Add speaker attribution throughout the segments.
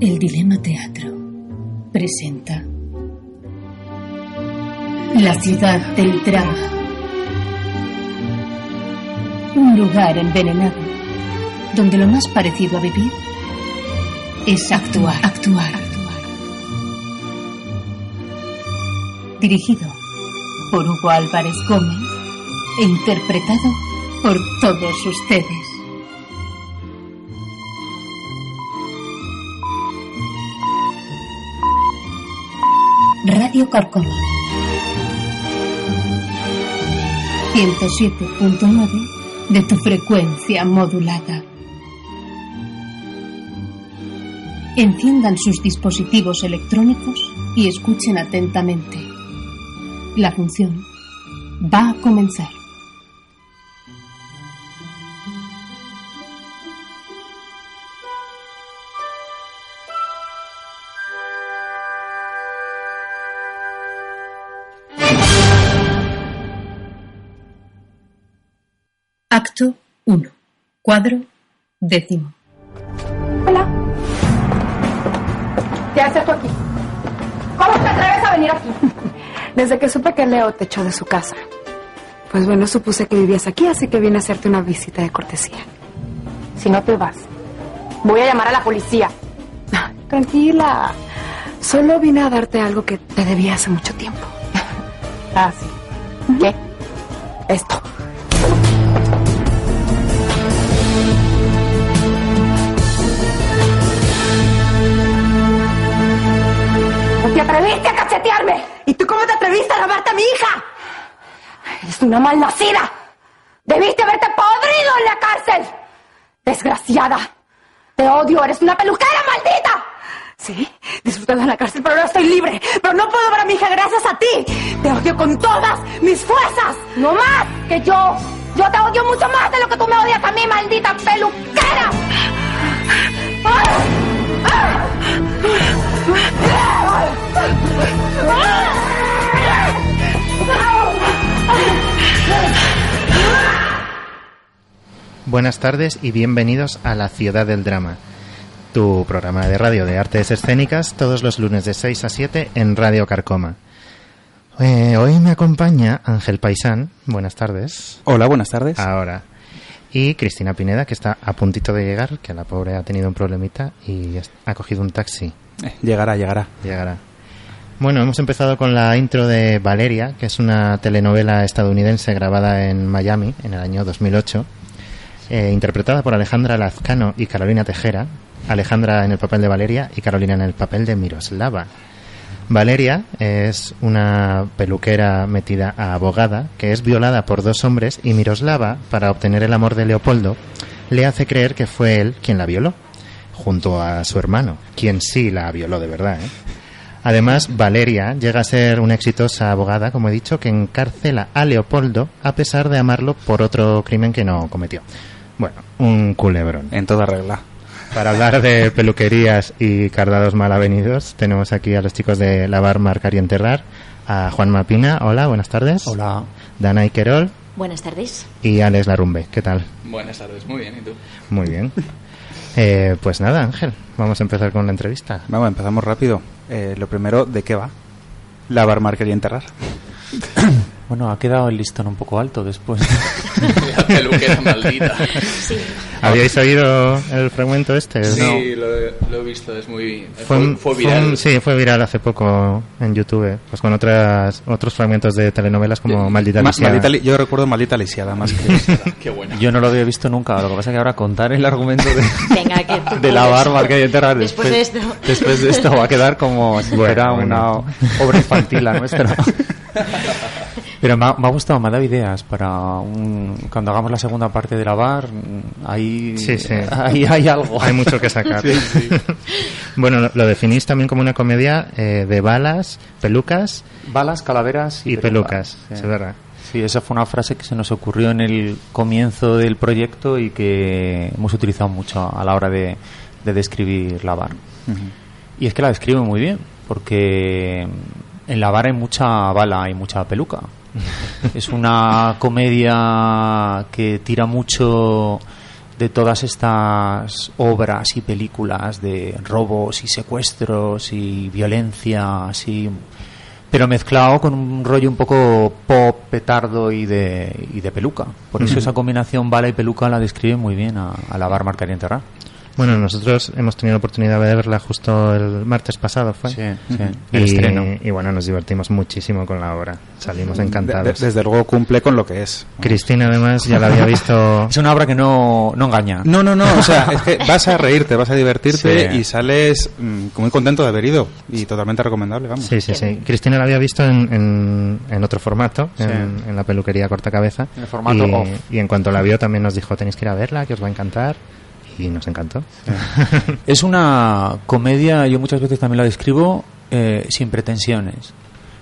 Speaker 1: El Dilema Teatro presenta La ciudad del drama. Un lugar envenenado donde lo más parecido a vivir es actuar. Actuar. Dirigido por Hugo Álvarez Gómez e interpretado por todos ustedes. Radio Carcoma. 107.9 de tu frecuencia modulada. Enciendan sus dispositivos electrónicos y escuchen atentamente. La función va a comenzar. Acto 1. Cuadro décimo.
Speaker 2: Hola. ¿Qué haces tú aquí? ¿Cómo te atreves a venir aquí?
Speaker 3: Desde que supe que Leo te echó de su casa. Pues bueno, supuse que vivías aquí, así que vine a hacerte una visita de cortesía.
Speaker 2: Si no te vas, voy a llamar a la policía.
Speaker 3: Tranquila. Solo vine a darte algo que te debía hace mucho tiempo.
Speaker 2: Ah, sí. ¿Qué?
Speaker 3: Esto.
Speaker 2: Te atreviste a cachetearme?
Speaker 3: ¿Y tú cómo te atreviste a robarte a mi hija?
Speaker 2: Eres una malnacida. Debiste haberte podrido en la cárcel. Desgraciada. Te odio, eres una peluquera maldita.
Speaker 3: Sí, disfrutando en la cárcel, pero ahora estoy libre. Pero no puedo ver a mi hija gracias a ti. Te odio con todas mis fuerzas.
Speaker 2: No más que yo. Yo te odio mucho más de lo que tú me odias a mí, maldita peluquera.
Speaker 4: Buenas tardes y bienvenidos a La Ciudad del Drama, tu programa de radio de artes escénicas todos los lunes de 6 a 7 en Radio Carcoma. Eh, hoy me acompaña Ángel Paisán, buenas tardes.
Speaker 5: Hola, buenas tardes.
Speaker 4: Ahora. Y Cristina Pineda, que está a puntito de llegar, que la pobre ha tenido un problemita y ha cogido un taxi.
Speaker 5: Eh, llegará, llegará.
Speaker 4: Llegará. Bueno, hemos empezado con la intro de Valeria, que es una telenovela estadounidense grabada en Miami en el año 2008, eh, interpretada por Alejandra Lazcano y Carolina Tejera. Alejandra en el papel de Valeria y Carolina en el papel de Miroslava. Valeria es una peluquera metida a abogada que es violada por dos hombres y Miroslava, para obtener el amor de Leopoldo, le hace creer que fue él quien la violó, junto a su hermano, quien sí la violó de verdad. ¿eh? Además, Valeria llega a ser una exitosa abogada, como he dicho, que encarcela a Leopoldo a pesar de amarlo por otro crimen que no cometió. Bueno, un culebrón.
Speaker 5: En toda regla.
Speaker 4: Para hablar de peluquerías y cardados mal avenidos, tenemos aquí a los chicos de Lavar, Marcar y Enterrar, a Juan Mapina, hola, buenas tardes.
Speaker 5: Hola.
Speaker 4: Dana Iquerol
Speaker 6: Buenas tardes.
Speaker 4: y Alex Larumbe, ¿qué tal?
Speaker 7: Buenas tardes, muy bien, ¿y tú?
Speaker 4: Muy bien. Eh, pues nada, Ángel, vamos a empezar con la entrevista.
Speaker 5: Vamos, empezamos rápido. Eh, lo primero, ¿de qué va? Lavar, marcar y enterrar. Bueno, ha quedado el listón un poco alto después.
Speaker 6: La peluquera maldita.
Speaker 7: Sí.
Speaker 4: ¿Habíais oído el fragmento este?
Speaker 6: Sí,
Speaker 4: No.
Speaker 6: lo, he- lo he visto, es muy...
Speaker 4: Fue,
Speaker 6: viral.
Speaker 4: sí, fue viral hace poco en YouTube, pues con otras otros fragmentos de telenovelas como Maldita
Speaker 8: Ma-
Speaker 4: Lisiada.
Speaker 8: maldita yo recuerdo Maldita Lisiada más que...
Speaker 6: Qué buena.
Speaker 5: Yo no lo había visto nunca. Lo que pasa es que ahora contar el argumento de,
Speaker 7: Venga, que tú
Speaker 5: de la barba que hay detrás
Speaker 7: Después de esto.
Speaker 5: después de esto va a quedar como si
Speaker 4: Bueno,
Speaker 5: fuera
Speaker 4: bueno.
Speaker 5: una obra infantil la nuestra. Pero me ha, me ha gustado, me ha dado ideas para un- cuando hagamos la segunda parte de la bar. Ahí,
Speaker 4: Sí, sí.
Speaker 5: ahí hay algo.
Speaker 4: Hay mucho que sacar.
Speaker 5: Sí,
Speaker 4: bueno, lo, lo definís también como una comedia eh, de balas, pelucas
Speaker 5: Balas, calaveras y,
Speaker 4: y pelucas. Es verdad.
Speaker 5: Sí, esa fue una frase que se nos ocurrió en el comienzo del proyecto y que hemos utilizado mucho a la hora de, de describir la bar. Y es que la describe muy bien, porque en la bar hay mucha bala y mucha peluca. es una comedia que tira mucho de todas estas obras y películas de robos y secuestros y violencia, así pero mezclado con un rollo un poco pop, petardo y de, y de peluca. Por eso esa combinación bala y peluca la describe muy bien a, a la bar Marcar y Enterrar.
Speaker 4: Bueno, nosotros hemos tenido la oportunidad de verla justo el martes pasado, ¿fue?
Speaker 5: Sí, sí,
Speaker 4: Y,
Speaker 5: el estreno.
Speaker 4: y bueno, nos divertimos muchísimo con la obra. Salimos encantados.
Speaker 8: de- desde luego cumple con lo que es.
Speaker 4: Cristina, además, ya la había visto.
Speaker 5: Es una obra que no, no engaña.
Speaker 8: No, no, no, o sea, es que vas a reírte, vas a divertirte
Speaker 5: Sí.
Speaker 8: y sales mm, muy contento de haber ido y totalmente recomendable, vamos.
Speaker 4: Sí, sí, sí. Cristina la había visto en, en, en otro formato,
Speaker 5: Sí.
Speaker 4: en, en la peluquería corta cabeza.
Speaker 5: En el formato
Speaker 4: y,
Speaker 5: off.
Speaker 4: y en cuanto la vio también nos dijo, tenéis que ir a verla, que os va a encantar. Y nos encantó.
Speaker 5: Es una comedia, yo muchas veces también la describo eh, sin pretensiones.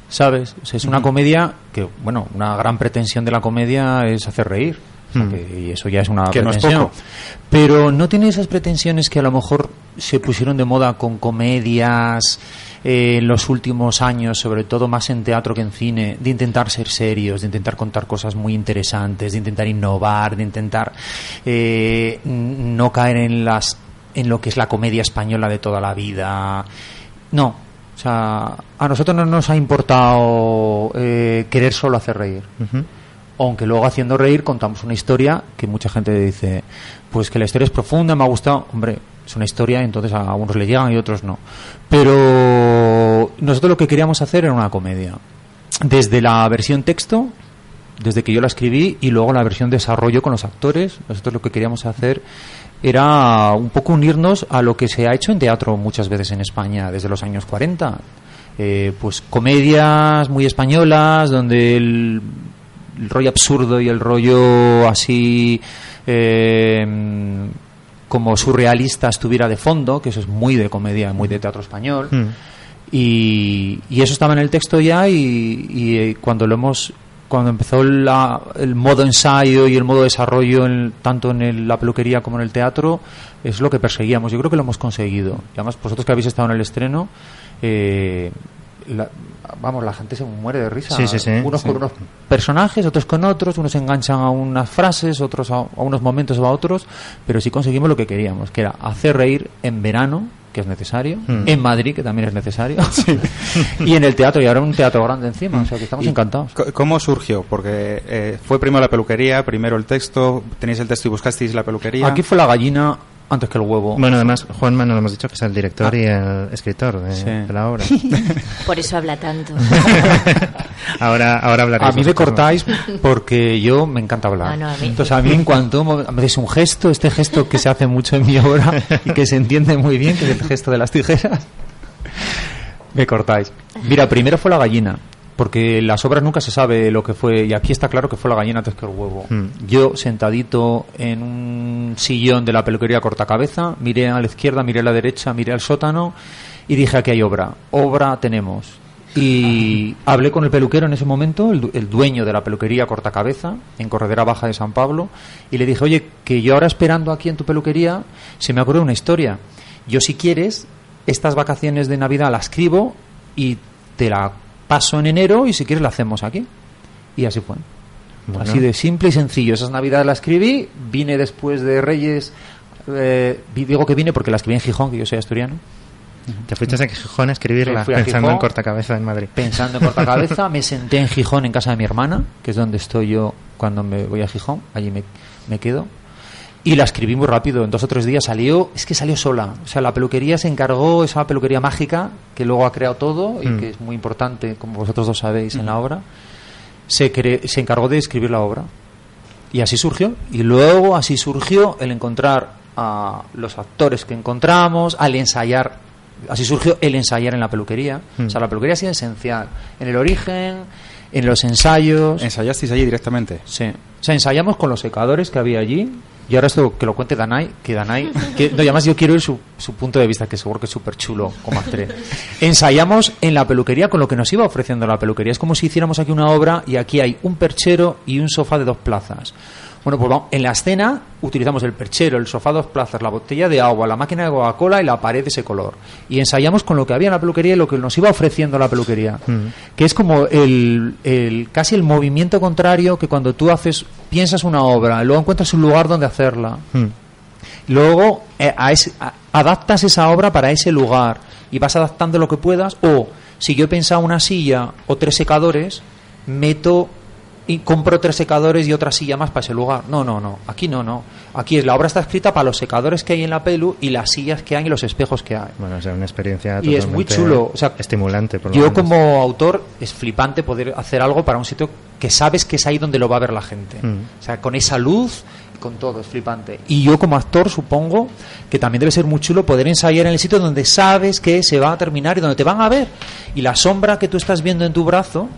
Speaker 5: ¿Sabes? O sea, es una comedia que, bueno, una gran pretensión de la comedia es hacer reír. O sea, que- y eso ya es una
Speaker 8: Que no es
Speaker 5: pretensión.
Speaker 8: poco.
Speaker 5: Pero no tiene esas pretensiones que a lo mejor se pusieron de moda con comedias eh, en los últimos años, sobre todo más en teatro que en cine, de intentar ser serios, de intentar contar cosas muy interesantes, de intentar innovar, de intentar eh, no caer en las en lo que es la comedia española de toda la vida. No, o sea, a nosotros no nos ha importado eh, querer solo hacer reír. Aunque luego haciendo reír contamos una historia que mucha gente dice, pues que la historia es profunda, me ha gustado, hombre, es una historia, entonces a unos le llegan y a otros no. Pero nosotros lo que queríamos hacer era una comedia. Desde la versión texto, desde que yo la escribí, y luego la versión desarrollo con los actores, nosotros lo que queríamos hacer era un poco unirnos a lo que se ha hecho en teatro muchas veces en España desde los años 40. Eh, pues comedias muy españolas donde el, rollo absurdo y el rollo así eh, como surrealista estuviera de fondo, que eso es muy de comedia, muy de teatro español.
Speaker 4: Mm.
Speaker 5: Y, y eso estaba en el texto ya y, y, eh, cuando lo hemos cuando empezó la- el modo ensayo y el modo desarrollo en- tanto en el- la peluquería como en el teatro es lo que perseguíamos yo creo que lo hemos conseguido y además vosotros que habéis estado en el estreno eh, la- vamos la gente se muere de risa
Speaker 4: Sí, sí, sí,
Speaker 5: unos
Speaker 4: sí.
Speaker 5: con unos personajes otros con otros unos enganchan a unas frases otros a, a unos momentos o a otros pero sí conseguimos lo que queríamos que era hacer reír en verano que es necesario
Speaker 4: Mm.
Speaker 5: en Madrid que también es necesario y en el teatro y ahora un teatro grande encima o sea que estamos encantados
Speaker 8: ¿Cómo surgió? Porque eh, fue primero la peluquería, primero el texto, tenéis el texto y buscasteis la peluquería.
Speaker 5: aquí fue la gallina antes que el huevo
Speaker 4: Bueno, además, Juanma nos lo hemos dicho que es el director y el escritor de,
Speaker 5: Sí.
Speaker 4: de la obra.
Speaker 7: Por eso habla tanto.
Speaker 4: ahora, ahora hablaréis.
Speaker 5: A mí me cortáis porque yo me encanta hablar.
Speaker 7: Ah, no, a mí-
Speaker 5: Entonces a mí en cuanto me me hacéis un gesto, este gesto que se hace mucho en mi obra y que se entiende muy bien, que es el gesto de las tijeras, me cortáis. Mira, primero fue la gallina, porque las obras nunca se sabe lo que fue, y aquí está claro que fue la gallina antes que el huevo.
Speaker 4: Mm.
Speaker 5: Yo sentadito en un sillón de la peluquería cortacabeza, miré a la izquierda, miré a la derecha, miré al sótano y dije aquí hay obra, obra tenemos. Y hablé con el peluquero en ese momento, el, el dueño de la peluquería Cortacabeza, en Corredera Baja de San Pablo, y le dije, oye, que yo ahora esperando aquí en tu peluquería, se me ocurre una historia. Yo si quieres, estas vacaciones de Navidad la escribo y te la paso en enero y si quieres la hacemos aquí. Y así fue.
Speaker 4: Bueno.
Speaker 5: Así de simple y sencillo. Esas navidades la escribí, vine después de Reyes, eh, digo que vine porque la escribí en Gijón, que yo soy asturiano.
Speaker 4: Te fuiste a Gijón a escribirla pensando
Speaker 5: Gijón.
Speaker 4: en cortacabeza en Madrid.
Speaker 5: Pensando en cortacabeza, me senté en Gijón, en casa de mi hermana, que es donde estoy yo cuando me voy a Gijón. Allí me, me quedo. Y la escribí muy rápido, en dos o tres días salió, es que salió sola. O sea, la peluquería se encargó, esa peluquería mágica, que luego ha creado todo y
Speaker 4: Mm.
Speaker 5: que es muy importante, como vosotros dos sabéis, en la obra, se, cre- se encargó de escribir la obra. Y así surgió. Y luego así surgió el encontrar a los actores que encontramos, al ensayar. Así surgió el ensayar en la peluquería.
Speaker 4: Mm.
Speaker 5: O sea, la peluquería ha sido esencial. En el origen, en los ensayos.
Speaker 8: ¿Ensayasteis allí directamente?
Speaker 5: Sí. O sea, ensayamos con los secadores que había allí. Y ahora esto que lo cuente Danai, que Danai, que, no, y además yo quiero ir su, su punto de vista, que seguro que es súper chulo como actriz. Ensayamos en la peluquería con lo que nos iba ofreciendo la peluquería. Es como si hiciéramos aquí una obra y aquí hay un perchero y un sofá de dos plazas. Bueno, pues vamos, en la escena utilizamos el perchero, el sofá dos plazas, la botella de agua, la máquina de Coca-Cola y la pared de ese color. Y ensayamos con lo que había en la peluquería y lo que nos iba ofreciendo la peluquería.
Speaker 4: Mm.
Speaker 5: Que es como el, el- casi el movimiento contrario que cuando tú haces, piensas una obra, luego encuentras un lugar donde hacerla.
Speaker 4: Mm.
Speaker 5: Luego eh, a ese- a- adaptas esa obra para ese lugar y vas adaptando lo que puedas. O si yo he pensado una silla o tres secadores, meto y compro tres secadores y otra silla más para ese lugar. No, no, no. Aquí no, no. Aquí es la obra está escrita para los secadores que hay en la pelu y las sillas que hay y los espejos que hay.
Speaker 4: Bueno, o sea, una experiencia
Speaker 5: Y es muy chulo, o sea,
Speaker 4: estimulante. Por lo
Speaker 5: Yo
Speaker 4: menos.
Speaker 5: como autor es flipante poder hacer algo para un sitio que sabes que es ahí donde lo va a ver la gente.
Speaker 4: Mm.
Speaker 5: O sea, con esa luz, con todo, es flipante. Y yo como actor supongo que también debe ser muy chulo poder ensayar en el sitio donde sabes que se va a terminar y donde te van a ver. Y la sombra que tú estás viendo en tu brazo,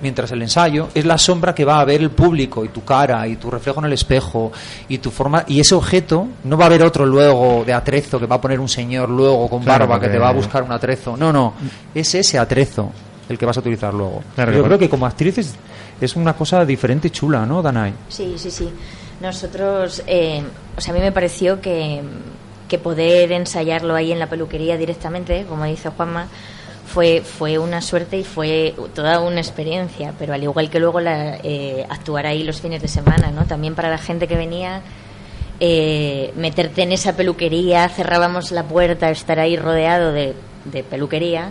Speaker 5: mientras el ensayo, es la sombra que va a ver el público y tu cara y tu reflejo en el espejo y tu forma y ese objeto no va a haber otro luego de atrezo que va a poner un señor luego con
Speaker 4: Claro,
Speaker 5: barba que te va a buscar un atrezo. No, no, es ese atrezo el que vas a utilizar luego.
Speaker 4: Claro,
Speaker 5: Yo creo que como actriz es, es una cosa diferente y chula, ¿no, Danai?
Speaker 7: Sí, sí, sí. Nosotros, eh, o sea, a mí me pareció que, que poder ensayarlo ahí en la peluquería directamente, como dice Juanma, fue, fue una suerte y fue toda una experiencia, pero al igual que luego la, eh, actuar ahí los fines de semana, ¿no? También para la gente que venía, eh, meterte en esa peluquería, cerrábamos la puerta, estar ahí rodeado de, de peluquería.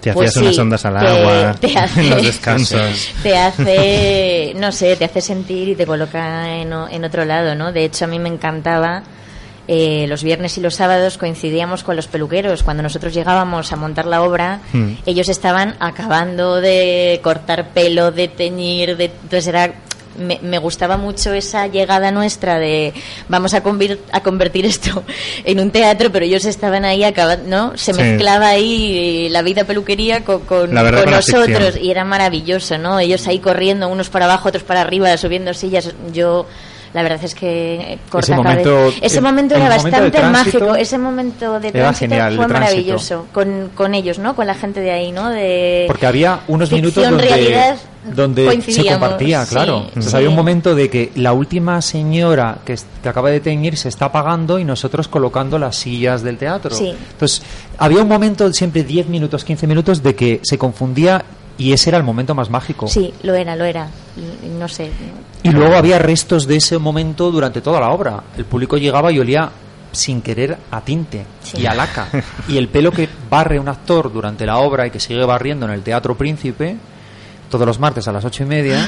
Speaker 4: Te
Speaker 7: Pues
Speaker 4: hacías unas
Speaker 7: sí,
Speaker 4: ondas al
Speaker 7: te-
Speaker 4: agua
Speaker 7: te hace-
Speaker 4: en los descansos.
Speaker 7: te hace, no sé, te hace sentir y te coloca en, en otro lado, ¿no? De hecho, a mí me encantaba. Eh, los viernes y los sábados coincidíamos con los peluqueros. Cuando nosotros llegábamos a montar la obra,
Speaker 4: Hmm.
Speaker 7: ellos estaban acabando de cortar pelo, de teñir, de, entonces era me, me gustaba mucho esa llegada nuestra de vamos a, convir- a convertir esto en un teatro, pero ellos estaban ahí acabando, ¿no? Se
Speaker 4: Sí.
Speaker 7: mezclaba ahí la vida peluquería con, con,
Speaker 4: verdad
Speaker 7: con nosotros y era maravilloso, ¿no? Ellos ahí corriendo, unos para abajo, otros para arriba, subiendo sillas. Yo, la verdad es que corta
Speaker 5: Ese momento-
Speaker 7: cabeza- ese momento era
Speaker 5: momento
Speaker 7: bastante
Speaker 5: tránsito
Speaker 7: mágico. Ese momento de tránsito
Speaker 5: genial,
Speaker 7: fue maravilloso con, con ellos, ¿no? Con la gente de ahí, ¿no? De
Speaker 5: Porque había unos minutos donde,
Speaker 7: realidad,
Speaker 5: donde se compartía,
Speaker 7: sí,
Speaker 5: claro. Entonces
Speaker 7: sí.
Speaker 5: había un momento de que la última señora que, que acaba de teñir se está apagando y nosotros colocando las sillas del teatro.
Speaker 7: Sí.
Speaker 5: Entonces había un momento, siempre 10 minutos, 15 minutos, de que se confundía y ese era el momento más mágico.
Speaker 7: Sí, lo era, lo era. Y- No sé.
Speaker 5: Y luego había restos de ese momento durante toda la obra. El público llegaba y olía sin querer a tinte
Speaker 7: Sí.
Speaker 5: y a laca. y el pelo que barre un actor durante la obra y que sigue barriendo en el Teatro Príncipe todos los martes a las ocho y media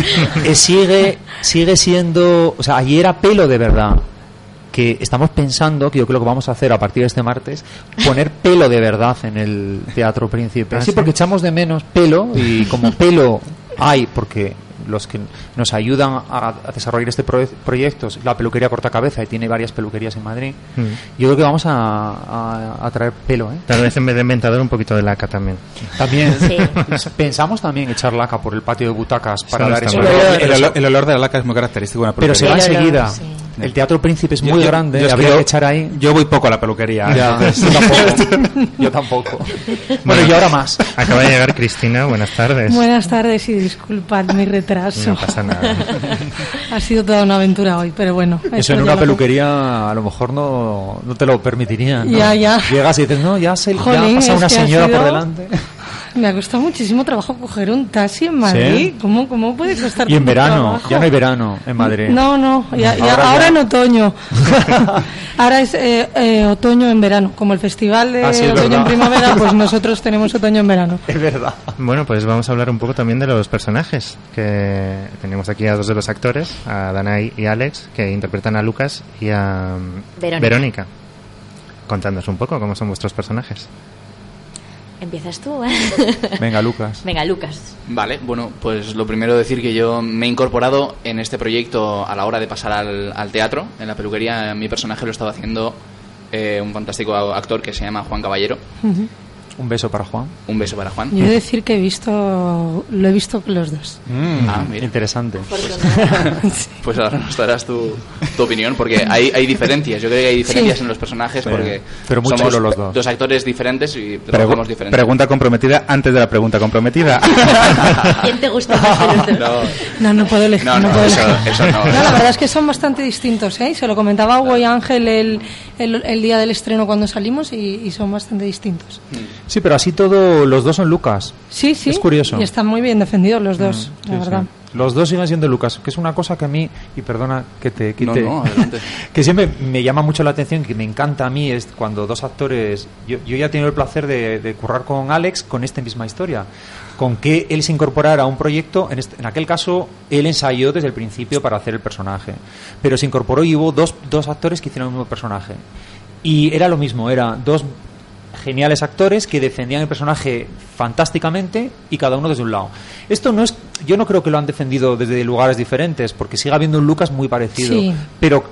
Speaker 5: eh, sigue sigue siendo o sea allí era pelo de verdad que estamos pensando que yo creo que vamos a hacer a partir de este martes poner pelo de verdad en el Teatro Príncipe
Speaker 4: Ah,
Speaker 5: sí
Speaker 4: ¿sí?
Speaker 5: porque echamos de menos pelo y como pelo hay porque los que nos ayudan a, a desarrollar este proye- proyecto la peluquería Cortacabeza y tiene varias peluquerías en Madrid
Speaker 4: Mm.
Speaker 5: yo creo que vamos a, a- a traer pelo ¿eh?
Speaker 4: Tal vez en vez de inventador un poquito de laca también.
Speaker 5: también
Speaker 7: Sí.
Speaker 5: pensamos también echar laca por el patio de butacas para dar olor.
Speaker 8: El, olor, el olor de la laca es muy característico de una
Speaker 5: pero se va enseguida
Speaker 7: sí.
Speaker 5: el Teatro Príncipe es
Speaker 8: Yo-
Speaker 5: muy
Speaker 8: yo-
Speaker 5: grande
Speaker 8: yo es que
Speaker 5: habría
Speaker 8: yo-
Speaker 5: que echar ahí
Speaker 8: Yo voy poco a la peluquería.
Speaker 5: Ya, yo tampoco. Yo tampoco. Bueno, y ahora más.
Speaker 4: Acaba de llegar Cristina, buenas tardes.
Speaker 9: Buenas tardes y disculpad mi retraso.
Speaker 4: No pasa nada.
Speaker 9: ha sido toda una aventura hoy, pero bueno.
Speaker 5: Eso en
Speaker 9: ya
Speaker 5: una
Speaker 9: lo-
Speaker 5: peluquería a lo mejor no, no te lo permitirían. ¿no?
Speaker 9: Ya, ya.
Speaker 5: Llegas y dices, no, ya, se, ya
Speaker 9: Jolín,
Speaker 5: pasa
Speaker 9: es
Speaker 5: una señora por
Speaker 9: sido-
Speaker 5: delante.
Speaker 9: Me ha costado muchísimo trabajo coger un taxi en Madrid. ¿Cómo, ¿Cómo puede costar
Speaker 5: Y en verano,
Speaker 9: trabajo?
Speaker 5: ya no hay verano en Madrid.
Speaker 9: No, no, ya- ya-
Speaker 5: Ahora
Speaker 9: ahora,
Speaker 5: ya.
Speaker 9: en otoño. ahora es eh, eh, otoño en verano. Como el festival de
Speaker 4: Ah, sí,
Speaker 9: otoño en primavera, pues nosotros tenemos otoño en verano.
Speaker 5: Es verdad.
Speaker 4: Bueno, pues vamos a hablar un poco también de los personajes. Que tenemos aquí a dos de los actores, a Danai y Alex, que interpretan a Lucas y a mm,
Speaker 7: Verónica.
Speaker 4: Contándonos un poco cómo son vuestros personajes.
Speaker 7: ¿Empiezas tú?
Speaker 5: Venga, Lucas.
Speaker 7: Venga, Lucas.
Speaker 6: Vale, bueno, pues lo primero decir que yo me he incorporado en este proyecto a la hora de pasar al, al teatro, en la peluquería. Mi personaje lo estaba haciendo eh, un fantástico actor que se llama Juan Caballero.
Speaker 5: Un beso para Juan.
Speaker 6: Un beso para Juan.
Speaker 9: Yo he de decir que he visto, lo he visto con los dos.
Speaker 6: Ah, mira.
Speaker 5: Interesante.
Speaker 6: Pues ahora nos darás tu, tu opinión, porque hay, hay diferencias. Yo creo que hay diferencias
Speaker 8: Sí.
Speaker 6: en los personajes,
Speaker 8: Sí.
Speaker 6: porque
Speaker 8: Pero muy
Speaker 6: somos
Speaker 8: los dos.
Speaker 6: dos actores diferentes y
Speaker 8: Pregu-
Speaker 6: trabajamos diferentes.
Speaker 8: pregunta comprometida antes de la pregunta comprometida.
Speaker 7: ¿Quién te gusta más?
Speaker 6: No,
Speaker 9: No, no puedo elegir.
Speaker 6: No,
Speaker 9: no,
Speaker 6: no,
Speaker 9: puedo
Speaker 6: eso-
Speaker 9: elegir.
Speaker 6: eso no,
Speaker 9: la verdad es que son bastante distintos, ¿eh? Se lo comentaba a Hugo y Ángel el, el, el día del estreno cuando salimos y, y son bastante distintos.
Speaker 5: Sí, pero así todo, los dos son Lucas.
Speaker 9: Sí, sí.
Speaker 5: Es curioso.
Speaker 9: Y están muy bien defendidos los dos,
Speaker 5: Mm,
Speaker 9: la
Speaker 5: sí,
Speaker 9: verdad.
Speaker 5: sí. Los dos siguen siendo Lucas, que es una cosa que a mí, y perdona que te quite,
Speaker 6: No, no, adelante.
Speaker 5: que siempre me llama mucho la atención, que me encanta a mí, es cuando dos actores, yo, yo ya he tenido el placer de, de currar con Alex con esta misma historia, con que él se incorporara a un proyecto, en, este- en aquel caso él ensayó desde el principio para hacer el personaje, pero se incorporó y hubo dos, dos actores que hicieron el mismo personaje. Y era lo mismo, era dos geniales actores que defendían el personaje fantásticamente y cada uno desde un lado. Esto no es, yo no creo que lo han defendido desde lugares diferentes, porque sigue habiendo un Lucas muy parecido,
Speaker 9: Sí.
Speaker 5: pero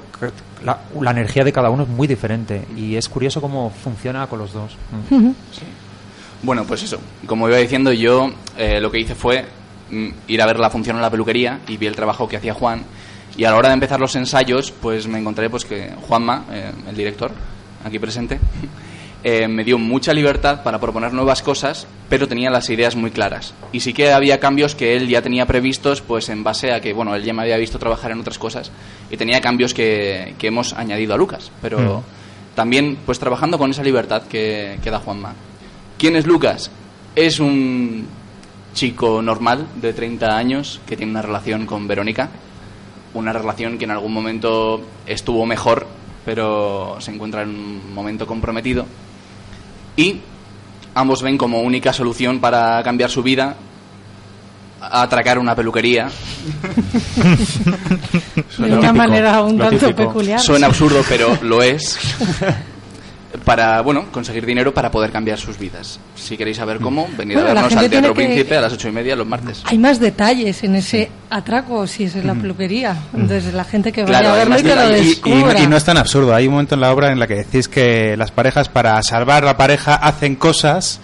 Speaker 5: la, la energía de cada uno es muy diferente y es curioso cómo funciona con los dos. Mm.
Speaker 6: Bueno, pues eso. Como iba diciendo, yo eh, lo que hice fue mm, ir a ver la función en la peluquería y vi el trabajo que hacía Juan. Y a la hora de empezar los ensayos, pues me encontré pues que Juanma, eh, el director, aquí presente, eh, me dio mucha libertad para proponer nuevas cosas, pero tenía las ideas muy claras. Y sí que había cambios que él ya tenía previstos, pues en base a que, bueno, él ya me había visto trabajar en otras cosas y tenía cambios que, que hemos añadido a Lucas. Pero también, pues trabajando con esa libertad que, que da Juanma. ¿Quién es Lucas? Es un chico normal de 30 años que tiene una relación con Verónica. Una relación que en algún momento estuvo mejor, pero se encuentra en un momento comprometido. Y ambos ven como única solución para cambiar su vida atracar una peluquería.
Speaker 9: De una manera un tanto
Speaker 6: típico.
Speaker 9: peculiar.
Speaker 6: Suena absurdo, pero lo es. Para, bueno, conseguir dinero para poder cambiar sus vidas. Si queréis saber cómo, venid
Speaker 9: Bueno,
Speaker 6: a vernos al Teatro
Speaker 9: que-
Speaker 6: Príncipe a las ocho y media los martes.
Speaker 9: Hay más detalles en ese atraco si es en la peluquería. Entonces la gente que vaya
Speaker 6: Claro,
Speaker 9: a verlo
Speaker 6: más
Speaker 9: y que lo
Speaker 6: detalles.
Speaker 8: Y,
Speaker 9: descubra.
Speaker 8: y no es tan absurdo. Hay un momento en la obra en la que decís que las parejas, para salvar la pareja, hacen cosas.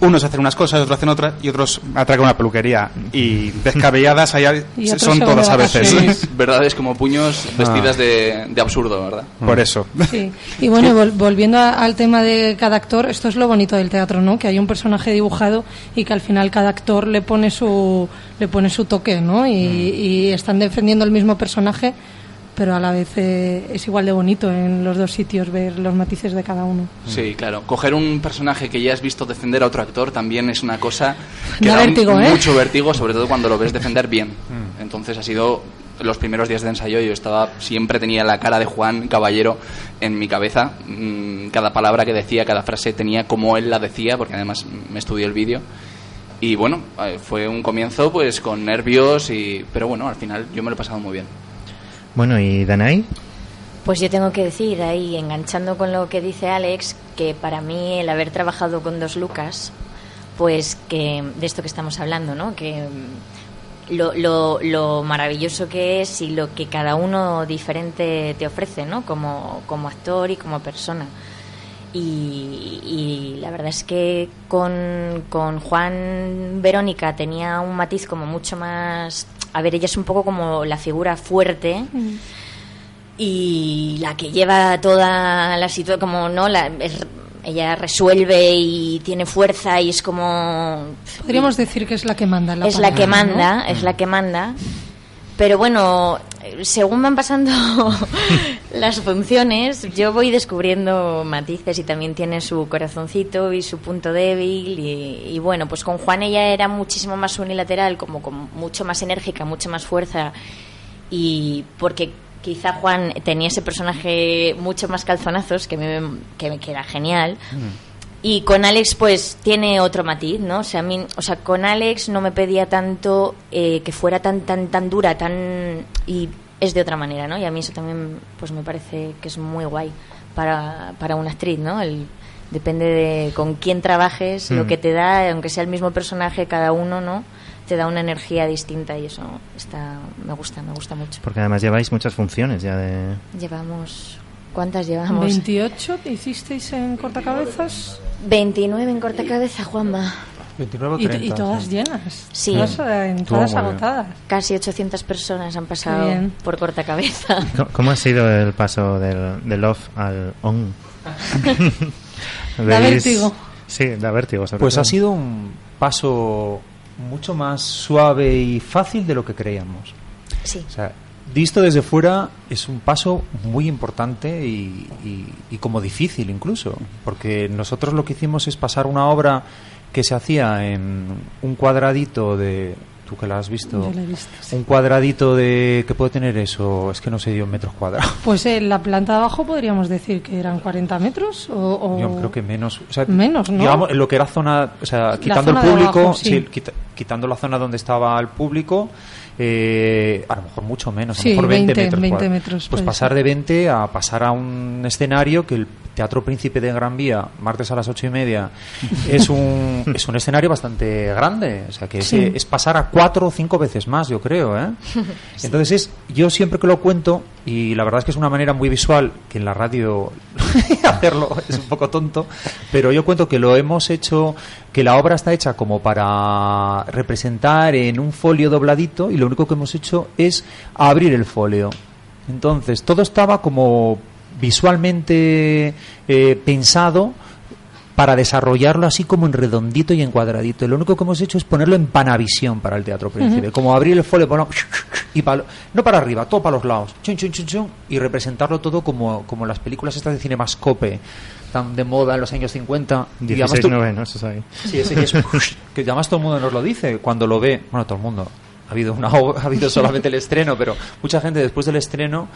Speaker 8: Unos hacen unas cosas, otros hacen otras, y otros atracan una peluquería. Y descabelladas hay-
Speaker 9: Y
Speaker 8: son todas a veces.
Speaker 6: Sí, verdades como puños vestidas de, de absurdo, ¿verdad?
Speaker 8: Por eso.
Speaker 9: Sí. Y bueno, vol- volviendo a- al tema de cada actor, esto es lo bonito del teatro, ¿no? Que hay un personaje dibujado y que al final cada actor le pone su le pone su toque, ¿no? Y, y están defendiendo el mismo personaje, pero a la vez eh, es igual de bonito en los dos sitios ver los matices de cada uno.
Speaker 6: Sí, claro. Coger un personaje que ya has visto defender a otro actor también es una cosa que
Speaker 9: Da
Speaker 6: da un-
Speaker 9: vértigo, ¿eh?
Speaker 6: mucho vértigo, sobre todo cuando lo ves defender bien. Entonces ha sido los primeros días de ensayo yo estaba siempre tenía la cara de Juan Caballero en mi cabeza. Mm, Cada palabra que decía, cada frase tenía como él la decía, porque además me estudié el vídeo. Y bueno, eh, fue un comienzo pues con nervios y pero bueno, al final yo me lo he pasado muy bien.
Speaker 4: Bueno, ¿y Danai?
Speaker 7: Pues yo tengo que decir ahí, enganchando con lo que dice Alex, que para mí el haber trabajado con dos Lucas, pues que de esto que estamos hablando, ¿no? Que lo, lo, lo maravilloso que es y lo que cada uno diferente te ofrece, ¿no? Como, como actor y como persona. Y, y la verdad es que con, con Juan Verónica tenía un matiz como mucho más... A ver, ella es un poco como la figura fuerte y la que lleva toda la situación, como no, la, es- ella resuelve y tiene fuerza y es como...
Speaker 9: Podríamos decir que es la que manda. La
Speaker 7: es la que manda, es la que manda. Pero bueno, según van pasando las funciones, yo voy descubriendo matices y también tiene su corazoncito y su punto débil. Y, y bueno, pues con Juan ella era muchísimo más unilateral, como con mucho más enérgica, mucha más fuerza. Y porque quizá Juan tenía ese personaje mucho más calzonazos, que, me, que, me- que era genial. Y con Alex, pues tiene otro matiz, ¿no? O sea, a mí, o sea con Alex no me pedía tanto eh, que fuera tan, tan, tan dura, tan. y es de otra manera, ¿no? Y a mí eso también, pues me parece que es muy guay para, para una actriz, ¿no? El, depende de con quién trabajes, lo
Speaker 4: Mm.
Speaker 7: que te da, aunque sea el mismo personaje, cada uno, ¿no? Te da una energía distinta y eso está, me gusta, me gusta mucho.
Speaker 4: Porque además lleváis muchas funciones ya de...
Speaker 7: Llevamos. ¿Cuántas llevamos?
Speaker 9: 28 que hicisteis en cortacabezas
Speaker 7: 29 en corta cabeza, Juanma.
Speaker 5: 29 o
Speaker 9: y,
Speaker 5: 30.
Speaker 9: y todas llenas.
Speaker 7: Sí.
Speaker 9: Todas, eh, entradas
Speaker 5: bien.
Speaker 9: agotadas.
Speaker 7: Casi 800 personas han pasado
Speaker 9: bien.
Speaker 7: por corta cabeza.
Speaker 4: ¿Cómo- ¿Cómo ha sido el paso del, del off al on?
Speaker 9: Da vértigo.
Speaker 4: Sí, da vértigo. sobre
Speaker 5: Pues
Speaker 4: todo.
Speaker 5: ha sido un paso mucho más suave y fácil de lo que creíamos.
Speaker 7: Sí.
Speaker 5: O sea, visto desde fuera es un paso muy importante y, y- y como difícil incluso, porque nosotros lo que hicimos es pasar una obra que se hacía en un cuadradito de... ¿Tú que la has visto?
Speaker 9: Yo la he visto, sí.
Speaker 5: Un cuadradito de... ¿Qué puede tener eso? Es que no sé yo en metros cuadrados.
Speaker 9: Pues en la planta de abajo podríamos decir que eran 40 metros o... o-
Speaker 5: Yo creo que menos. O sea,
Speaker 9: Menos, ¿no?
Speaker 5: Digamos, lo que era zona, o sea, quitando el público,
Speaker 9: abajo, sí.
Speaker 5: sí, quita- quitando la zona donde estaba el público, eh, a lo mejor mucho menos, a lo mejor 20,
Speaker 9: 20,
Speaker 5: metros.
Speaker 9: 20
Speaker 5: cuadrados.
Speaker 9: metros,
Speaker 5: Pues pasar de 20 a pasar a un escenario que el Teatro Príncipe de Gran Vía, martes a las ocho y media, es un, es un escenario bastante grande. O sea, que es pasar a cuatro o cinco veces más, yo creo. ¿eh? Entonces, es, yo siempre que lo cuento, y la verdad es que es una manera muy visual, que en la radio hacerlo es un poco tonto, pero yo cuento que lo hemos hecho, que la obra está hecha como para representar en un folio dobladito, y lo único que hemos hecho es abrir el folio. Entonces, todo estaba como visualmente eh, pensado para desarrollarlo así como en redondito y en cuadradito. Y lo único que hemos hecho es ponerlo en panavisión para el Teatro Príncipe. Como abrir el folio, ponerlo y para, no para arriba, todo para los lados. Chun, chun, chun, chun, y representarlo todo como, como las películas estas de Cinemascope, tan de moda en los años 50. Y además
Speaker 4: 16
Speaker 5: tú-
Speaker 4: novenos, eso ahí.
Speaker 5: Sí, ese que es que además todo el mundo nos lo dice cuando lo ve. Bueno, todo el mundo. Ha habido una ha habido solamente el estreno, pero mucha gente después del estreno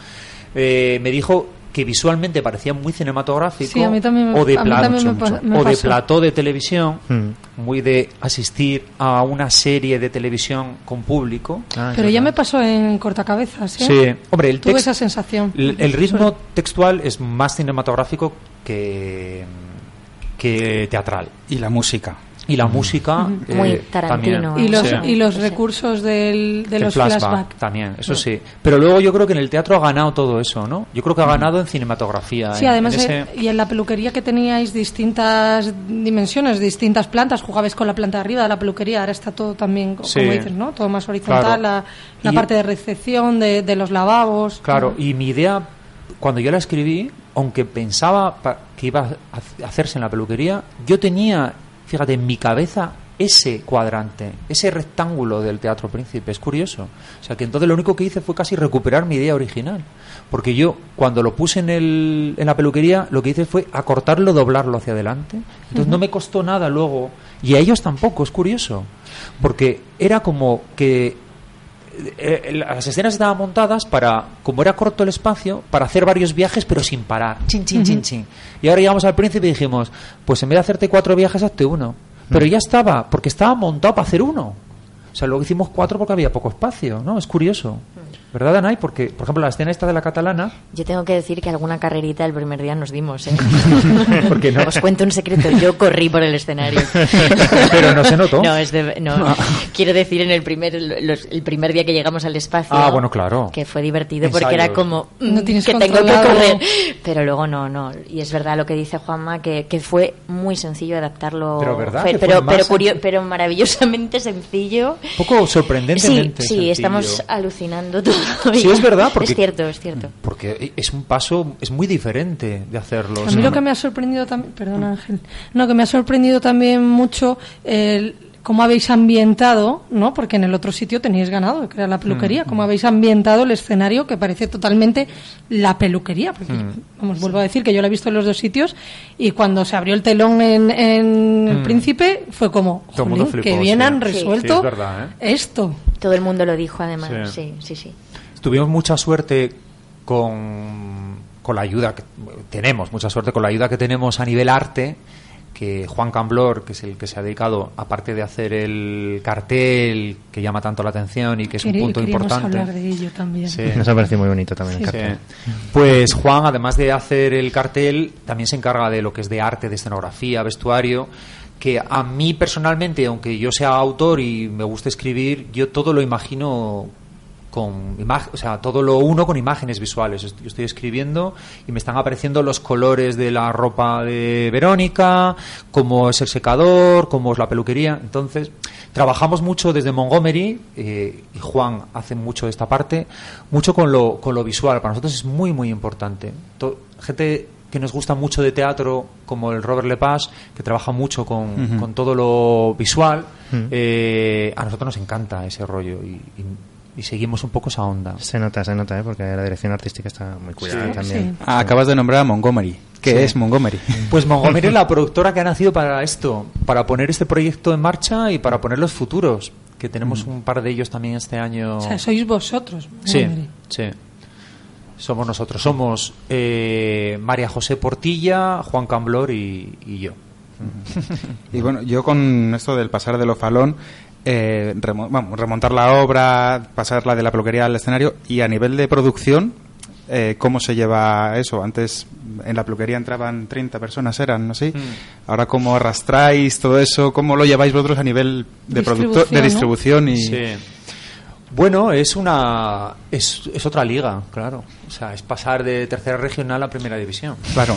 Speaker 5: eh, me dijo que visualmente parecía muy cinematográfico
Speaker 9: Sí, a mí también me-
Speaker 5: o de
Speaker 9: a mí me me
Speaker 5: o de plató de televisión,
Speaker 4: Mm.
Speaker 5: muy de asistir a una serie de televisión con público.
Speaker 4: Ah,
Speaker 9: Pero ya me pasó en cortacabezas, ¿eh?
Speaker 5: Sí, hombre, el
Speaker 9: Tuve esa sensación.
Speaker 5: el, el ritmo textual es más cinematográfico que que teatral.
Speaker 8: Y la música.
Speaker 5: Y la música eh,
Speaker 7: Muy Tarantino.
Speaker 5: también.
Speaker 9: Y los,
Speaker 5: Sí.
Speaker 9: y los recursos del, de
Speaker 5: El
Speaker 9: los
Speaker 5: flashback,
Speaker 9: flashbacks.
Speaker 5: también, eso sí. Pero luego yo creo que en el teatro ha ganado todo eso, ¿no? Yo creo que ha ganado en cinematografía.
Speaker 9: Sí,
Speaker 5: en-
Speaker 9: además,
Speaker 5: en ese-
Speaker 9: eh, y en la peluquería que teníais distintas dimensiones, distintas plantas, jugabais con la planta de arriba de la peluquería, ahora está todo también,
Speaker 5: Sí.
Speaker 9: como dices, ¿no? Todo más horizontal,
Speaker 5: Claro.
Speaker 9: la, la
Speaker 5: Y-
Speaker 9: parte de recepción, de, de los lavabos.
Speaker 5: Claro, y mi idea, cuando yo la escribí, aunque pensaba que iba a hac- hacerse en la peluquería, yo tenía, fíjate, en mi cabeza ese cuadrante, ese rectángulo del Teatro Príncipe. Es curioso. O sea, que entonces lo único que hice fue casi recuperar mi idea original. Porque yo, cuando lo puse en, el, en la peluquería, lo que hice fue acortarlo, doblarlo hacia adelante. Entonces no me costó nada luego. Y a ellos tampoco, es curioso. Porque era como que eh, las escenas estaban montadas para, como era corto el espacio, para hacer varios viajes pero sin parar. Chin, chin, chin, chin. Y ahora llegamos al príncipe y dijimos, pues en vez de hacerte cuatro viajes, hazte uno. Pero ya estaba, porque estaba montado para hacer uno. O sea, luego hicimos cuatro porque había poco espacio, ¿no? Es curioso. ¿Verdad, Anay? Porque, por ejemplo, la escena esta de la catalana,
Speaker 7: Yo tengo que decir que alguna carrerita el primer día nos dimos, ¿eh?
Speaker 5: Porque no-
Speaker 7: Os cuento un secreto, yo corrí por el escenario.
Speaker 5: Pero no se notó.
Speaker 7: No, es de- no. quiero decir en el primer, los- el primer día que llegamos al espacio.
Speaker 5: Ah, bueno, claro.
Speaker 7: Que fue divertido porque era como mm,
Speaker 9: No tienes
Speaker 7: que tengo que correr. Pero luego no, no. Y es verdad lo que dice Juanma, que, que fue muy sencillo adaptarlo.
Speaker 5: Pero ¿verdad
Speaker 7: Fue-
Speaker 5: que fue
Speaker 7: pero, pero, curio- pero maravillosamente sencillo.
Speaker 5: un poco
Speaker 7: Sí,
Speaker 5: sorprendentemente
Speaker 7: sí,
Speaker 5: sencillo.
Speaker 7: estamos alucinando todo.
Speaker 5: Sí, es verdad, porque-
Speaker 7: Es cierto, es cierto.
Speaker 5: Porque es un paso, es muy diferente de hacerlo. o
Speaker 9: A
Speaker 5: sea,
Speaker 9: mí lo que me ha sorprendido también, perdón Ángel, no, que me ha sorprendido también mucho el cómo habéis ambientado, ¿no? Porque en el otro sitio teníais ganado, que era la peluquería,
Speaker 5: Mm.
Speaker 9: cómo habéis ambientado el escenario que parece totalmente la peluquería. Porque,
Speaker 5: Mm.
Speaker 9: vamos, vuelvo a decir que yo la he visto en los dos sitios y cuando se abrió el telón en, en El
Speaker 5: Mm.
Speaker 9: Príncipe fue como,
Speaker 5: Todo el mundo
Speaker 9: "Jolín,
Speaker 5: flipó,
Speaker 9: que bien
Speaker 5: sí.
Speaker 9: han
Speaker 5: Sí.
Speaker 9: resuelto
Speaker 5: Sí, es verdad, ¿eh?
Speaker 9: esto.
Speaker 7: Todo el mundo lo dijo además.
Speaker 5: Sí.
Speaker 7: Sí, sí, sí.
Speaker 5: Tuvimos mucha suerte con, con la ayuda que tenemos, mucha suerte con la ayuda que tenemos a nivel arte, que Juan Camblor, que es el que se ha dedicado, aparte de hacer el cartel que llama tanto la atención y que es un punto importante.
Speaker 9: hablar de ello también.
Speaker 5: Sí.
Speaker 4: Nos ha parecido muy bonito también el
Speaker 5: Sí.
Speaker 4: cartel.
Speaker 5: Pues Juan, además de hacer el cartel, también se encarga de lo que es de arte, de escenografía, vestuario, que a mí personalmente, aunque yo sea autor y me gusta escribir, yo todo lo imagino con o sea, todo lo uno con imágenes visuales. Yo estoy escribiendo y me están apareciendo los colores de la ropa de Verónica, cómo es el secador, cómo es la peluquería. Entonces, trabajamos mucho desde Montgomery eh, y Juan hace mucho de esta parte, mucho con lo, con lo visual. Para nosotros es muy, muy importante. To- gente que nos gusta mucho de teatro, como el Robert Lepage, que trabaja mucho con,
Speaker 4: Ujú.
Speaker 5: con todo lo visual,
Speaker 4: Ujú.
Speaker 5: eh, a nosotros nos encanta ese rollo y, y- y seguimos un poco esa onda.
Speaker 4: Se nota, se nota, ¿eh? porque la dirección artística está muy cuidada
Speaker 5: Sí.
Speaker 4: también.
Speaker 8: Ah, acabas de nombrar a Montgomery. ¿Qué
Speaker 5: Sí.
Speaker 8: es Montgomery?
Speaker 5: Pues Montgomery es la productora que ha nacido para esto, para poner este proyecto en marcha y para poner los futuros, que tenemos un par de ellos también este año.
Speaker 9: O sea, sois vosotros.
Speaker 5: Sí,
Speaker 9: Montgomery.
Speaker 5: sí. Somos nosotros. Somos eh, María José Portilla, Juan Camblor y, y yo.
Speaker 8: Y bueno, yo con esto del pasar de lo falón, eh, remo- vamos, remontar la obra, pasarla de la peluquería al escenario y a nivel de producción, eh, ¿cómo se lleva eso? Antes en la peluquería entraban 30 personas, eran, ¿no? ¿Sí? Ahora, ¿cómo arrastráis todo eso? ¿Cómo lo lleváis vosotros a nivel de, producto- de distribución? Y...
Speaker 5: Sí. Bueno, es una es, es otra liga, claro. O sea, es pasar de tercera regional a primera división.
Speaker 8: Claro.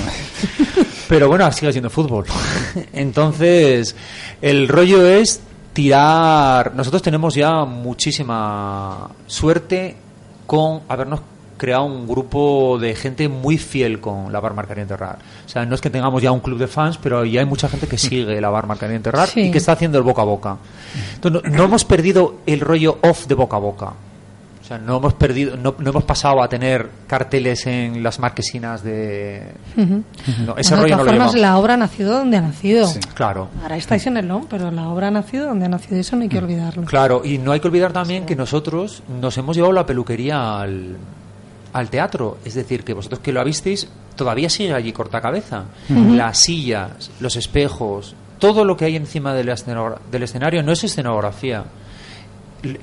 Speaker 5: Pero bueno, sigue siendo fútbol. Entonces, el rollo es tirar. Nosotros tenemos ya muchísima suerte con habernos creado un grupo de gente muy fiel con la Bar Marcaría Enterrar. O sea, no es que tengamos ya un club de fans, pero ya hay mucha gente que sigue la Bar Marcaría Enterrar
Speaker 9: Sí.
Speaker 5: y que está haciendo el boca a boca. Entonces, no, no hemos perdido el rollo off de boca a boca. O sea, no hemos perdido, no, no hemos pasado a tener carteles en las marquesinas de.
Speaker 9: Ujú.
Speaker 5: No, ese
Speaker 9: Bueno,
Speaker 5: rollo
Speaker 9: de
Speaker 5: no lo
Speaker 9: formas, la obra ha nacido donde ha nacido.
Speaker 5: Claro.
Speaker 9: Ahora estáis en el LOM, pero la obra ha nacido donde ha nacido. Eso no hay que olvidarlo.
Speaker 5: Claro, y no hay que olvidar también que nosotros nos hemos llevado la peluquería al, al teatro. Es decir, que vosotros que lo visteis, todavía sigue allí cortacabeza.
Speaker 9: Ujú.
Speaker 5: Las sillas, los espejos, todo lo que hay encima del, escenogra- del escenario no es escenografía.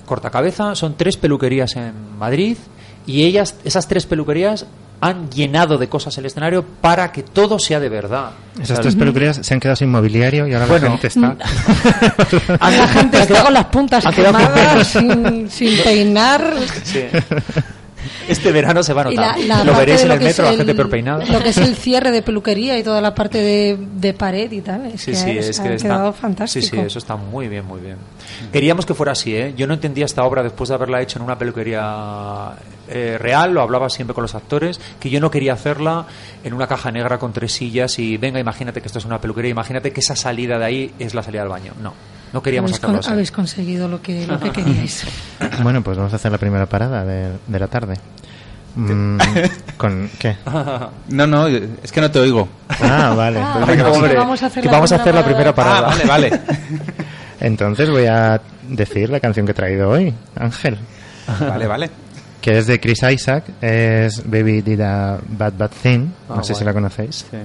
Speaker 5: Cortacabeza son tres peluquerías en Madrid y ellas, esas tres peluquerías han llenado de cosas el escenario para que todo sea de verdad.
Speaker 4: Esas
Speaker 5: ¿Sabes?
Speaker 4: tres peluquerías se han quedado sin mobiliario y ahora
Speaker 5: Bueno.
Speaker 4: la gente está...
Speaker 9: La gente está con las puntas quemadas, sin, sin peinar.
Speaker 5: Sí. Este verano se va a notar.
Speaker 9: la- la
Speaker 5: lo veréis en el metro, la gente peor peinada.
Speaker 9: Lo que es el cierre de peluquería y toda la parte de, de pared y tal. Es
Speaker 5: Sí,
Speaker 9: que,
Speaker 5: sí,
Speaker 9: ha-
Speaker 5: es
Speaker 9: ha
Speaker 5: que está,
Speaker 9: quedado fantástico.
Speaker 5: Sí, sí, eso está muy bien, muy bien. Queríamos que fuera así, ¿eh? Yo no entendía esta obra después de haberla hecho en una peluquería eh, real, lo hablaba siempre con los actores, que yo no quería hacerla en una caja negra con tres sillas y venga, imagínate que esto es una peluquería, imagínate que esa salida de ahí es la salida al baño. No, no queríamos
Speaker 9: habéis,
Speaker 5: hacerlo
Speaker 9: con- habéis conseguido lo que, lo que queríais.
Speaker 4: Bueno, pues vamos a hacer la primera parada de, de la tarde. Mm, ¿Con qué?
Speaker 8: No, no, es que no te oigo.
Speaker 4: Ah, vale.
Speaker 9: Ah,
Speaker 4: Pues
Speaker 9: vamos a hacer
Speaker 5: que
Speaker 9: la
Speaker 5: vamos a hacer
Speaker 9: primera
Speaker 5: la primera
Speaker 9: parada.
Speaker 8: Ah, vale, vale.
Speaker 4: Entonces voy a decir la canción que he traído hoy, Ángel,
Speaker 8: vale, vale.
Speaker 4: que es de Chris Isaac, es Baby Did a Bad Bad Thing, no
Speaker 5: Ah,
Speaker 4: sé si la conocéis.
Speaker 5: Sí.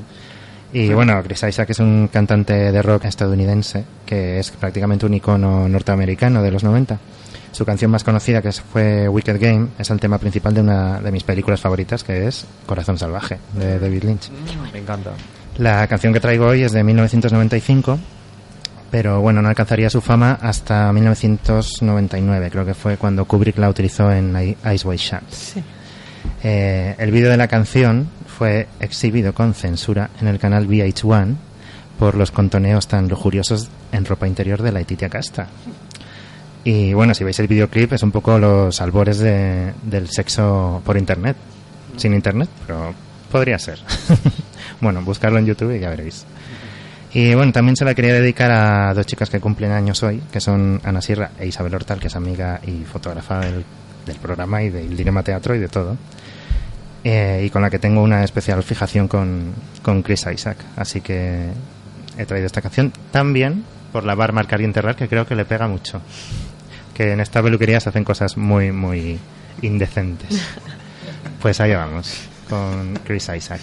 Speaker 4: Y bueno, Chris Isaac es un cantante de rock estadounidense que es prácticamente un icono norteamericano de los 90. Su canción más conocida, que fue Wicked Game, es el tema principal de una de mis películas favoritas, que es Corazón Salvaje, de David Lynch.
Speaker 5: Me encanta.
Speaker 4: La canción que traigo hoy es de 1995, pero bueno, no alcanzaría su fama hasta 1999, creo que fue cuando Kubrick la utilizó en Ice White Shut.
Speaker 9: Sí.
Speaker 4: Eh, el vídeo de la canción fue exhibido con censura en el canal VH1 por los contoneos tan lujuriosos en ropa interior de la Ititia Casta. Y bueno, si veis el videoclip es un poco los albores de- del sexo por internet. Sin internet, pero podría ser. bueno, buscarlo en YouTube y ya veréis. Y bueno, también se la quería dedicar a dos chicas que cumplen años hoy, que son Ana Sierra e Isabel Hortal, que es amiga y fotógrafa del, del programa y del Dilema Teatro y de todo. Eh, y con la que tengo una especial fijación con, con Chris Isaac. Así que he traído esta canción también por la bar Marcar y Enterrar, que creo que le pega mucho. Que en esta peluquería se hacen cosas muy, muy indecentes. Pues allá vamos, con Chris Isaac.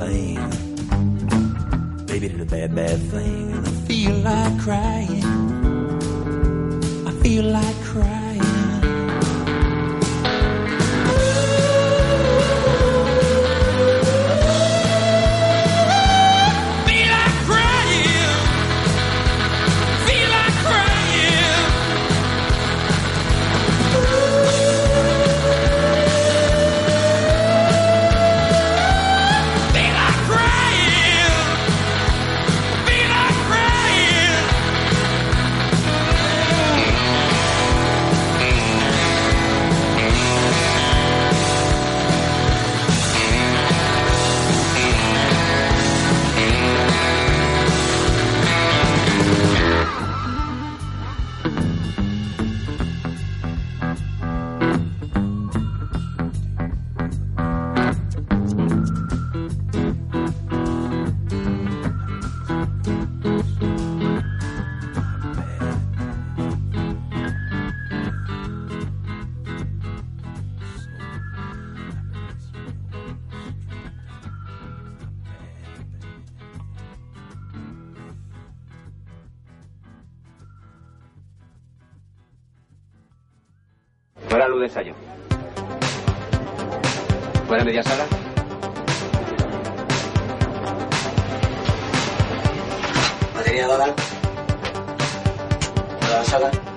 Speaker 10: Thing. Baby did a bad, bad thing. I feel like crying. I feel like crying.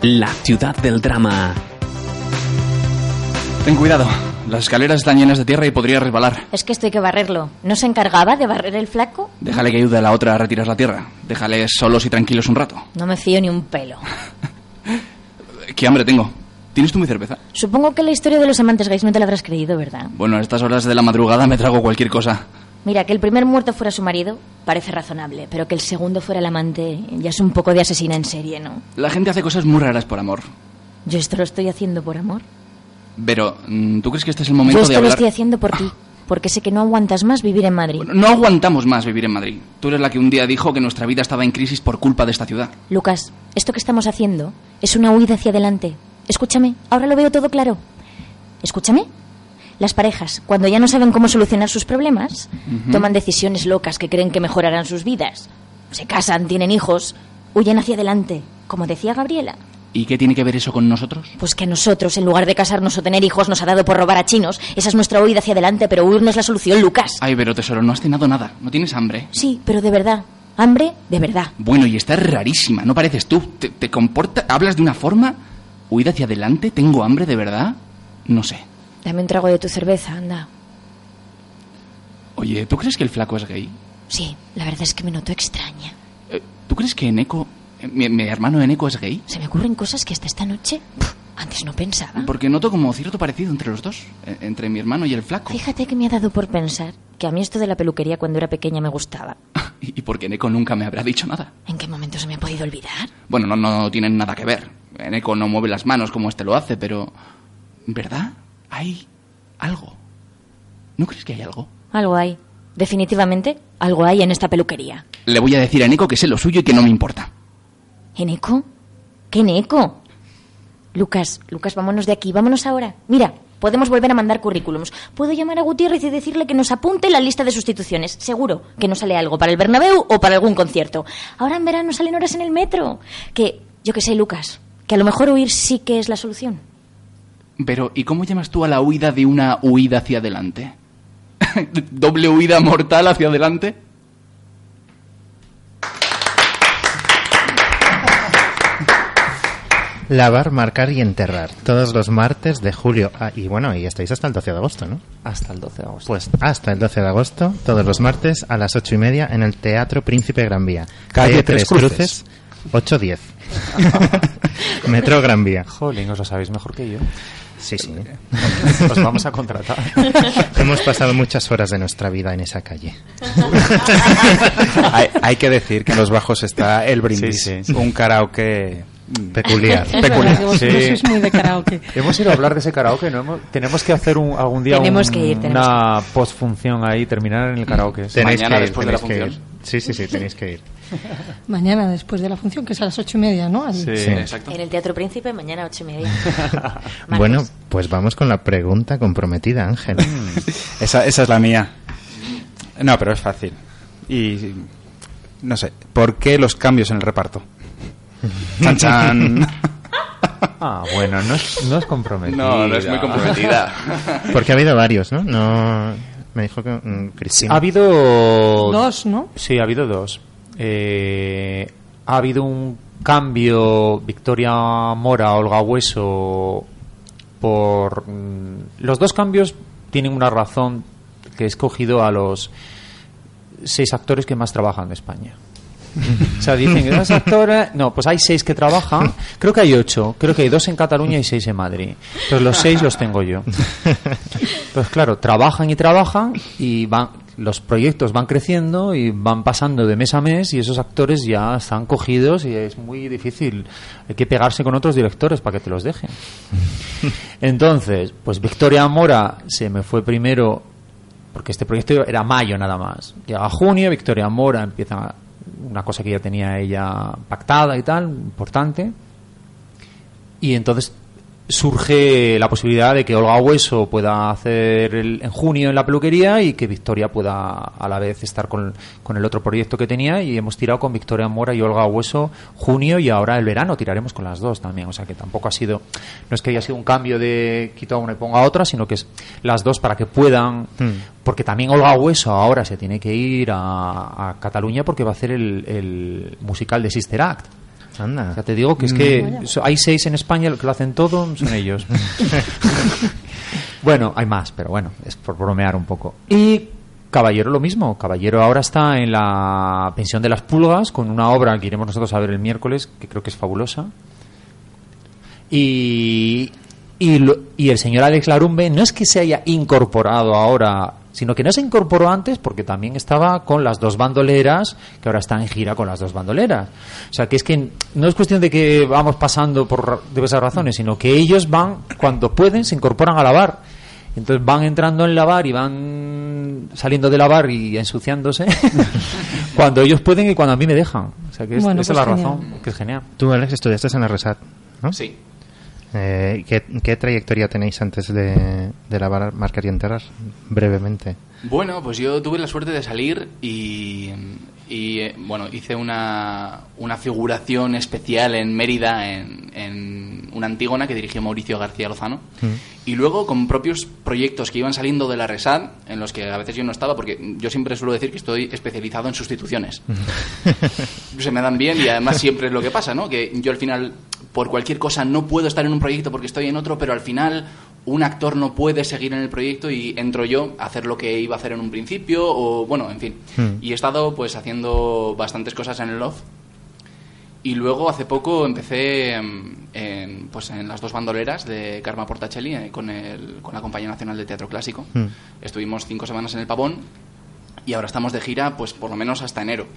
Speaker 11: La
Speaker 12: ciudad del drama.
Speaker 6: Ten cuidado. Las escaleras están llenas de tierra y podría resbalar.
Speaker 7: Es que esto hay que barrerlo. ¿No se encargaba de barrer el flaco?
Speaker 6: Déjale que ayude a la otra a retirar la tierra. Déjale solos y tranquilos un rato.
Speaker 7: No me fío ni un pelo.
Speaker 6: ¿Qué hambre tengo? ¿Tienes tú mi cerveza?
Speaker 7: Supongo que la historia de los amantes gays no te la habrás creído, ¿verdad?
Speaker 6: Bueno, a estas horas de la madrugada me trago cualquier cosa.
Speaker 7: Mira, que el primer muerto fuera su marido parece razonable, pero que el segundo fuera el amante ya es un poco de asesina en serie, ¿no?
Speaker 6: La gente hace cosas muy raras por amor.
Speaker 7: Yo esto lo estoy haciendo por amor.
Speaker 6: Pero, mm, ¿tú crees que este es el momento
Speaker 7: Yo esto
Speaker 6: de
Speaker 7: lo estoy haciendo por ti, porque sé que no aguantas más vivir en Madrid.
Speaker 6: No aguantamos más vivir en Madrid. Tú eres la que un día dijo que nuestra vida estaba en crisis por culpa de esta ciudad.
Speaker 7: Lucas, esto que estamos haciendo es una huida hacia adelante. Escúchame, ahora lo veo todo claro. Escúchame. Las parejas, cuando ya no saben cómo solucionar sus problemas, toman decisiones locas que creen que mejorarán sus vidas. Se casan, tienen hijos, huyen hacia adelante, como decía Gabriela.
Speaker 6: ¿Y qué tiene que ver eso con nosotros?
Speaker 7: Pues que a nosotros, en lugar de casarnos o tener hijos, nos ha dado por robar a chinos. Esa es nuestra huida hacia adelante, pero huir no es la solución, Lucas.
Speaker 6: Ay, pero tesoro, no has cenado nada. ¿No tienes hambre?
Speaker 7: Sí, pero de verdad. Hambre, de verdad.
Speaker 6: Bueno, y estás rarísima. No pareces tú. ¿Te, te comporta? ¿Hablas de una forma? ¿Huida hacia adelante? ¿Tengo hambre de verdad? No sé.
Speaker 7: Dame un trago de tu cerveza, anda.
Speaker 6: Oye, ¿tú crees que el flaco es gay?
Speaker 7: Sí, la verdad es que me noto extraña.
Speaker 6: Eh, ¿Tú crees que Eneco, eh, mi, mi hermano Eneco es gay?
Speaker 7: Se me ocurren cosas que hasta esta noche puf, antes no pensaba.
Speaker 6: Porque noto como cierto parecido entre los dos, eh, entre mi hermano y el flaco.
Speaker 7: Fíjate que me ha dado por pensar que a mí esto de la peluquería cuando era pequeña me gustaba.
Speaker 6: Y, y porque Eneco nunca me habrá dicho nada.
Speaker 7: ¿En qué momento se me ha podido olvidar?
Speaker 6: Bueno, no, no tienen nada que ver. Eneco no mueve las manos como este lo hace, pero... ¿Verdad? Hay algo. ¿No crees que hay algo?
Speaker 7: Algo hay. Definitivamente, algo hay en esta peluquería.
Speaker 6: Le voy a decir a Eneco que sé lo suyo y que no me importa.
Speaker 7: ¿Eneco? ¿Qué Eneco? Lucas, Lucas, vámonos de aquí, vámonos ahora. Mira, podemos volver a mandar currículums. Puedo llamar a Gutiérrez y decirle que nos apunte la lista de sustituciones. Seguro que nos sale algo para el Bernabéu o para algún concierto. Ahora en verano salen horas en el metro. Que, yo qué sé, Lucas, que a lo mejor huir sí que es la solución.
Speaker 6: Pero, ¿y cómo llamas tú a la huida de una huida hacia adelante? ¿Doble huida mortal hacia adelante?
Speaker 4: Lavar, marcar y enterrar. Todos los martes de julio. Ah, y bueno, y estáis hasta el 12 de agosto, ¿no?
Speaker 5: Hasta el 12 de agosto.
Speaker 4: Pues hasta el 12 de agosto, todos los martes a las ocho y media en el Teatro Príncipe Gran Vía.
Speaker 8: Calle Tres Cruces.
Speaker 4: 810. Metro Gran Vía.
Speaker 5: Jolín, os lo sabéis mejor que yo.
Speaker 4: Sí, sí.
Speaker 5: Os vamos a contratar.
Speaker 4: Hemos pasado muchas horas de nuestra vida en esa calle.
Speaker 8: hay, hay que decir que en los bajos está el brindis,
Speaker 5: Sí, sí.
Speaker 8: un karaoke
Speaker 4: Peculiar.
Speaker 8: peculiar.
Speaker 9: Vosotros sois muy de karaoke.
Speaker 5: Hemos ido a hablar de ese karaoke, ¿no? Hemos- tenemos que hacer un, algún día
Speaker 7: Tenemos
Speaker 5: un-
Speaker 7: que ir, tenemos
Speaker 5: una postfunción ahí, terminar en el karaoke.
Speaker 4: Tenéis
Speaker 6: Mañana
Speaker 4: que ir,
Speaker 6: después de la
Speaker 4: tenéis que ir.
Speaker 6: función.
Speaker 4: Sí, sí, sí, tenéis que ir.
Speaker 9: Mañana, después de la función, que es a las ocho y media, ¿no?
Speaker 5: Sí.
Speaker 4: Sí.
Speaker 6: Exacto.
Speaker 7: En el Teatro Príncipe, mañana ocho y media.
Speaker 4: Bueno, pues vamos con la pregunta comprometida, Ángel.
Speaker 8: Esa, esa es la mía. No, pero es fácil. Y no sé, ¿por qué los cambios en el reparto? Chan, chan.
Speaker 5: Ah, bueno, no es, no es comprometido.
Speaker 6: No, no es muy comprometida.
Speaker 4: Porque ha habido varios, ¿no? No me dijo que mm, Cristina.
Speaker 5: Ha habido
Speaker 9: Dos, ¿no?
Speaker 5: Sí, ha habido dos. Eh, ha habido un cambio Victoria Mora, Olga Hueso por mm, los dos cambios tienen una razón que he escogido a los seis actores que más trabajan en España. O sea, dicen que dos actores. No, pues hay seis que trabajan. Creo que hay ocho. Creo que hay dos en Cataluña y seis en Madrid. Entonces los seis los tengo yo. Pues claro, trabajan y trabajan y van. Los proyectos van creciendo y van pasando de mes a mes y esos actores ya están cogidos y es muy difícil. Hay que pegarse con otros directores para que te los dejen. Entonces, pues Victoria Mora se me fue primero porque este proyecto era mayo nada más. Llega junio, Victoria Mora empieza una cosa que ya tenía ella pactada y tal, importante. Y entonces surge la posibilidad de que Olga Hueso pueda hacer el- en junio en la peluquería y que Victoria pueda a la vez estar con, con el otro proyecto que tenía. Y hemos tirado con Victoria Mora y Olga Hueso junio y ahora el verano tiraremos con las dos también, o sea que tampoco ha sido, no es que haya sido un cambio de quito a una y ponga a otra, sino que es las dos para que puedan, porque también Olga Hueso ahora se tiene que ir a, a Cataluña porque va a hacer el, el musical de Sister Act.
Speaker 4: Anda.
Speaker 5: Ya te digo que es que so- hay seis en España que lo hacen todo, son ellos. bueno, hay más, pero bueno, es por bromear un poco. Y Caballero lo mismo. Caballero ahora está en la pensión de las pulgas con una obra que iremos nosotros a ver el miércoles, que creo que es fabulosa. Y, y, lo- y el señor Alex Larumbe no es que se haya incorporado ahora, sino que no se incorporó antes porque también estaba con las dos bandoleras, que ahora está en gira con las dos bandoleras. O sea, que es que no es cuestión de que vamos pasando por diversas razones, sino que ellos van, cuando pueden, se incorporan a lavar. Entonces van entrando en lavar y van saliendo de lavar y ensuciándose cuando ellos pueden y cuando a mí me dejan. O sea, que es-
Speaker 9: Bueno,
Speaker 5: esa
Speaker 9: pues
Speaker 5: es la
Speaker 9: genial.
Speaker 5: razón, que es genial.
Speaker 4: Tú, Alex, estudiaste en la Resat, ¿no?
Speaker 6: Sí.
Speaker 4: Eh, ¿qué, trayectoria tenéis antes de, de lavar, marcar y enterrar? Brevemente.
Speaker 6: Bueno, pues yo tuve la suerte de salir y, y, eh, bueno, hice una, una figuración especial en Mérida, en, en una Antígona que dirigió Mauricio García Lozano. Y luego con propios proyectos que iban saliendo de la RESAD, en los que a veces yo no estaba, porque yo siempre suelo decir que estoy especializado en sustituciones. Se me dan bien y además siempre es lo que pasa, ¿no? Que yo al final, por cualquier cosa, no puedo estar en un proyecto porque estoy en otro, pero al final un actor no puede seguir en el proyecto y entro yo a hacer lo que iba a hacer en un principio o bueno, en fin.
Speaker 4: Hmm.
Speaker 6: Y he estado pues haciendo bastantes cosas en el Love. Y luego hace poco empecé em, en, pues, en las dos bandoleras de Karma Portacelli eh, con, el, con la Compañía Nacional de Teatro Clásico.
Speaker 4: Hmm.
Speaker 6: Estuvimos cinco semanas en el Pavón y ahora estamos de gira pues por lo menos hasta enero.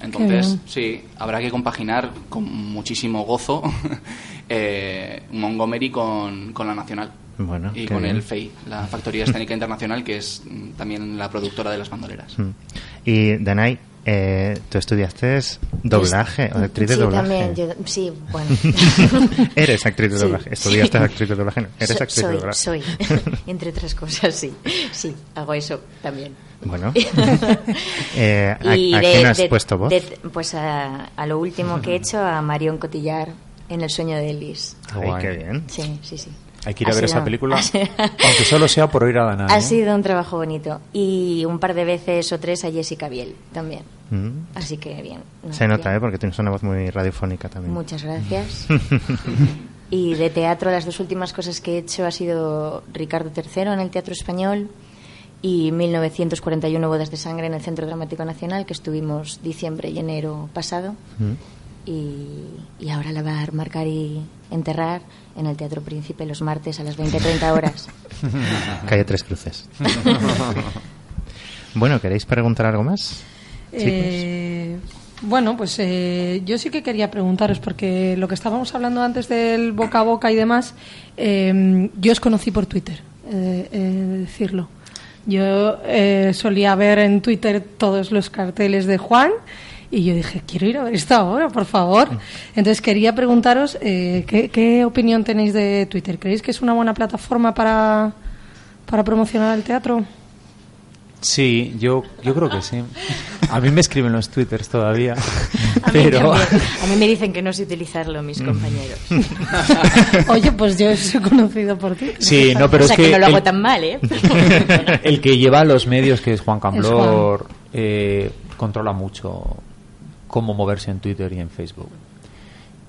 Speaker 6: Entonces, sí, habrá que compaginar con muchísimo gozo eh, Montgomery con, con la Nacional.
Speaker 4: Bueno,
Speaker 6: y con
Speaker 4: bien.
Speaker 6: el FEI, la Factoría Escénica Internacional, que es mm, también la productora de las bandoleras.
Speaker 4: Mm. Y Danai, eh, tú estudiaste doblaje, o actriz de
Speaker 7: sí,
Speaker 4: doblaje.
Speaker 7: también. Yo, sí, bueno.
Speaker 4: Eres actriz de
Speaker 7: Sí,
Speaker 4: doblaje. Estudiaste
Speaker 7: sí.
Speaker 4: actriz de doblaje. No, eres
Speaker 7: So-
Speaker 4: actriz
Speaker 7: soy,
Speaker 4: de doblaje.
Speaker 7: Soy, entre otras cosas, sí. Sí, hago eso también.
Speaker 4: Bueno. Eh, ¿a,
Speaker 7: Y
Speaker 4: a
Speaker 7: de-
Speaker 4: quién has
Speaker 7: de-
Speaker 4: puesto voz?
Speaker 7: de- pues a, a lo último que he hecho, a Marion Cotillar en El sueño de Elvis.
Speaker 4: Ay, qué bien.
Speaker 7: Sí, sí, sí.
Speaker 5: Hay que ir a
Speaker 7: Ha
Speaker 5: ver
Speaker 7: sido-
Speaker 5: esa película, aunque solo sea por oír a Danai.
Speaker 7: Ha
Speaker 5: ¿eh?
Speaker 7: sido un trabajo bonito. Y un par de veces o tres a Jessica Biel también.
Speaker 4: Mm.
Speaker 7: Así que bien. No,
Speaker 4: Se nota,
Speaker 7: bien.
Speaker 4: ¿eh? Porque tienes una voz muy radiofónica también.
Speaker 7: Muchas gracias. Y de teatro, las dos últimas cosas que he hecho ha sido Ricardo III en el Teatro Español y 1941 Bodas de Sangre en el Centro Dramático Nacional, que estuvimos diciembre y enero pasado.
Speaker 4: Mm.
Speaker 7: Y, y ahora la va a marcar y enterrar en el Teatro Príncipe los martes a las 20-30 horas.
Speaker 4: Calle Tres Cruces. bueno, ¿queréis preguntar algo más?
Speaker 9: Eh, bueno, pues eh, yo sí que quería preguntaros, porque lo que estábamos hablando antes del boca a boca y demás, eh, yo os conocí por Twitter, eh, decirlo. Yo eh, solía ver en Twitter todos los carteles de Juan y yo dije, quiero ir a ver esta obra, por favor. Entonces quería preguntaros, eh, ¿qué, qué opinión tenéis de Twitter? ¿Creéis que es una buena plataforma para, para promocionar el teatro?
Speaker 5: Sí, yo, yo creo que sí. A mí me escriben los twitters todavía.
Speaker 7: A mí,
Speaker 5: pero
Speaker 7: también. A mí me dicen que no sé utilizarlo mis compañeros.
Speaker 9: Oye, pues yo he conocido por ti.
Speaker 5: Sí, no, pero
Speaker 7: o sea
Speaker 5: es que,
Speaker 7: que no lo hago
Speaker 5: el-
Speaker 7: tan mal, ¿eh?
Speaker 5: el que lleva los medios, que es Juan Camblor,
Speaker 9: Juan.
Speaker 5: eh, controla mucho cómo moverse en Twitter y en Facebook.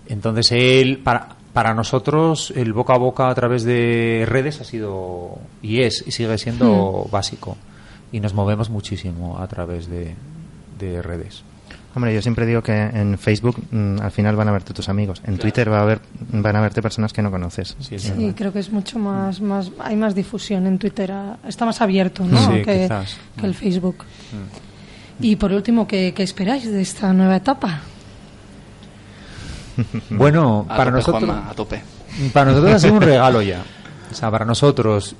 Speaker 5: Entonces, él, para, para nosotros, el boca a boca a través de redes ha sido, y es, y sigue siendo básico. Y nos movemos muchísimo a través de, de redes.
Speaker 4: Hombre, yo siempre digo que en Facebook mm, al final van a verte tus amigos. En Twitter va a ver, van a verte personas que no conoces.
Speaker 9: Sí, creo que es mucho más, más, hay más difusión en Twitter, ah, está más abierto, ¿no?
Speaker 4: Sí,
Speaker 9: que, el Facebook. Y por último, ¿qué, qué esperáis de esta nueva etapa?
Speaker 5: Bueno,
Speaker 6: A
Speaker 5: para
Speaker 6: tope,
Speaker 5: nosotros,
Speaker 6: Juanma, a tope.
Speaker 5: para nosotros ha sido un regalo ya. O sea, para nosotros,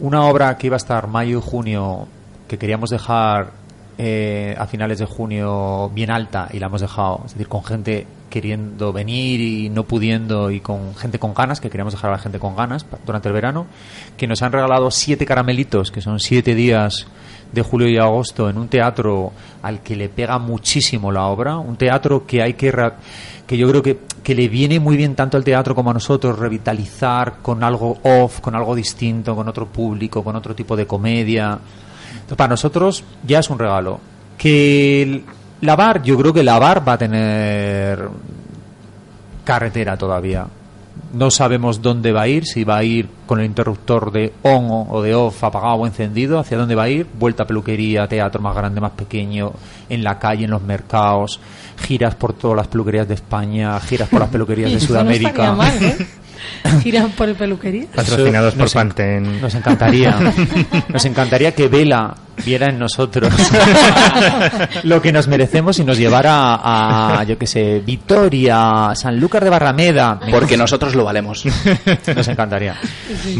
Speaker 5: una obra que iba a estar mayo y junio, que queríamos dejar eh, a finales de junio bien alta y la hemos dejado, es decir, con gente queriendo venir y no pudiendo y con gente con ganas, que queríamos dejar a la gente con ganas durante el verano, que nos han regalado siete caramelitos, que son siete días de julio y agosto en un teatro al que le pega muchísimo la obra, un teatro que hay que que yo creo que, que le viene muy bien tanto al teatro como a nosotros revitalizar con algo off, con algo distinto, con otro público, con otro tipo de comedia. Para nosotros ya es un regalo. Que la bar, yo creo que la bar va a tener carretera todavía. No sabemos dónde va a ir, si va a ir con el interruptor de on o- de off apagado o encendido, hacia dónde va a ir, vuelta a peluquería, teatro más grande, más pequeño, en la calle, en los mercados, giras por todas las peluquerías de España, giras por las peluquerías de
Speaker 9: no
Speaker 5: Sudamérica.
Speaker 9: mal, ¿eh? Giran por el peluquería.
Speaker 4: Patrocinados por Pantene.
Speaker 5: Nos encantaría. Nos encantaría que Vela viera en nosotros lo que nos merecemos y nos llevara a, yo que sé, Vitoria, Sanlúcar de Barrameda.
Speaker 6: Porque nosotros lo valemos.
Speaker 5: Nos encantaría.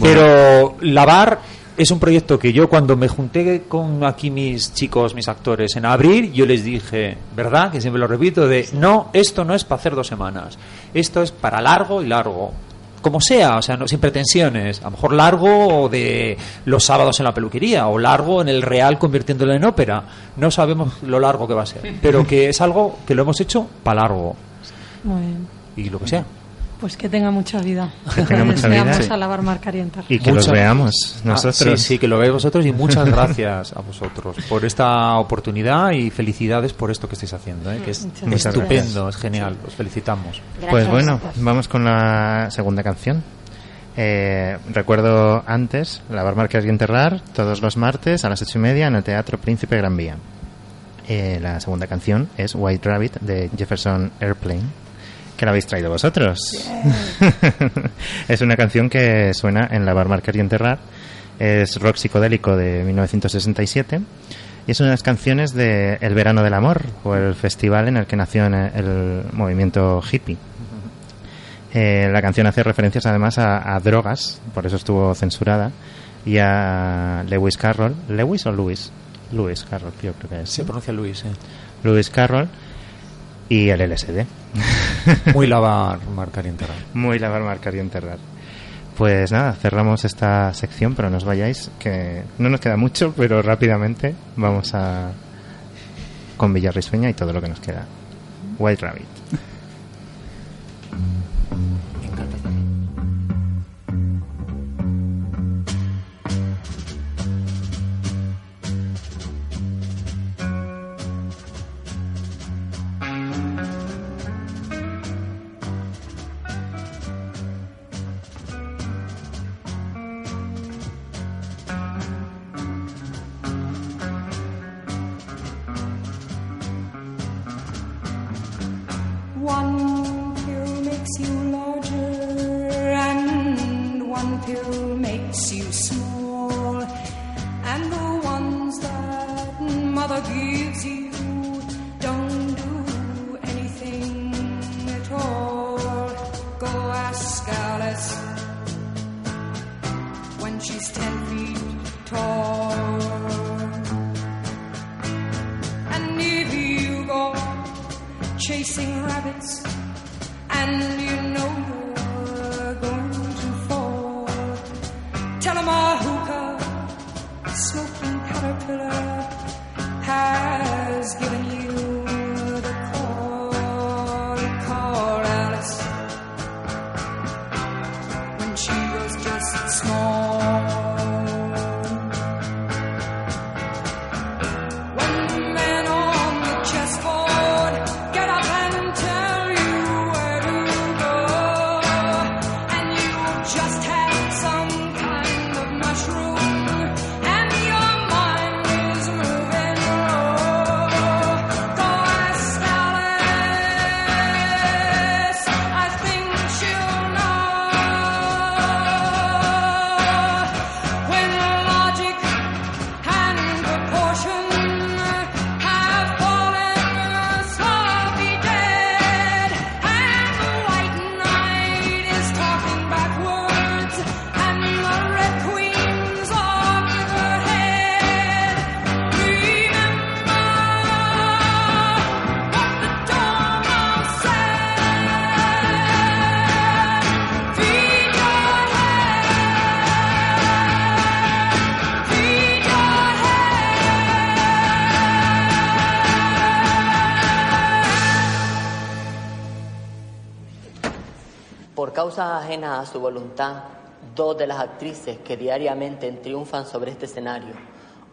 Speaker 5: Pero la bar es un proyecto que yo cuando me junté con aquí mis chicos, mis actores en abril, yo les dije, ¿verdad? Que siempre lo repito, de no, esto no es para hacer dos semanas, esto es para largo y largo. Como sea, o sea, no, sin pretensiones. A lo mejor largo de los sábados en la peluquería o largo en el Real convirtiéndolo en ópera. No sabemos lo largo que va a ser, pero que es algo que lo hemos hecho para largo
Speaker 9: Muy bien.
Speaker 5: y lo que sea.
Speaker 9: Pues que tenga mucha vida.
Speaker 4: Que tenga mucha vida. Sí.
Speaker 9: a la bar Marcarientar.
Speaker 4: Y que los veamos
Speaker 5: Ah,
Speaker 4: nosotros.
Speaker 5: sí, sí, que lo veáis vosotros y muchas gracias a vosotros por esta oportunidad y felicidades por esto que estáis haciendo, ¿eh? que es
Speaker 4: Muchas gracias.
Speaker 5: estupendo, es genial, os felicitamos.
Speaker 4: Pues bueno, vamos con la segunda canción.
Speaker 13: Eh, recuerdo antes, lavar, marcar y enterrar, todos los martes a las ocho y media en el Teatro Príncipe Gran Vía. Eh, la segunda canción es White Rabbit de Jefferson Airplane, que la habéis traído vosotros. es una canción que suena en Lavar, marcar y enterrar. Es rock psicodélico de 1967 y es una de las canciones de El Verano del Amor, o el festival en el que nació el, movimiento hippie. Eh, la canción hace referencias además a, a drogas, por eso estuvo censurada, y a Lewis Carroll. ¿Lewis o Lewis? Lewis Carroll, yo creo que es.
Speaker 5: Se pronuncia Luis, eh.
Speaker 13: Lewis Carroll y el LSD.
Speaker 5: Muy lavar, marcar y enterrar.
Speaker 13: Muy lavar, marcar y enterrar. Pues nada, cerramos esta sección, pero no os vayáis, que no nos queda mucho, pero rápidamente vamos a con Villarrisueña y todo lo que nos queda. White Rabbit.
Speaker 14: Causas ajenas a su voluntad, dos de las actrices que diariamente triunfan sobre este escenario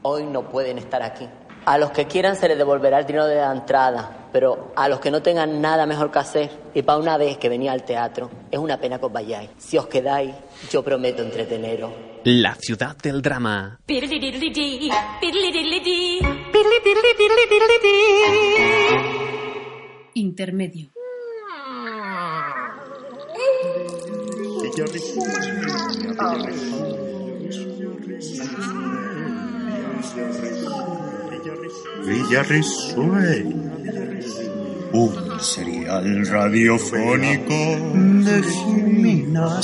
Speaker 14: hoy no pueden estar aquí. A los que quieran se les devolverá el dinero de la entrada, pero a los que no tengan nada mejor que hacer, y para una vez que venía al teatro, es una pena que os vayáis. Si os quedáis, yo prometo entreteneros.
Speaker 12: La ciudad del drama.
Speaker 1: Intermedio.
Speaker 15: Villarrisueña. Un serial radiofónico de Jimena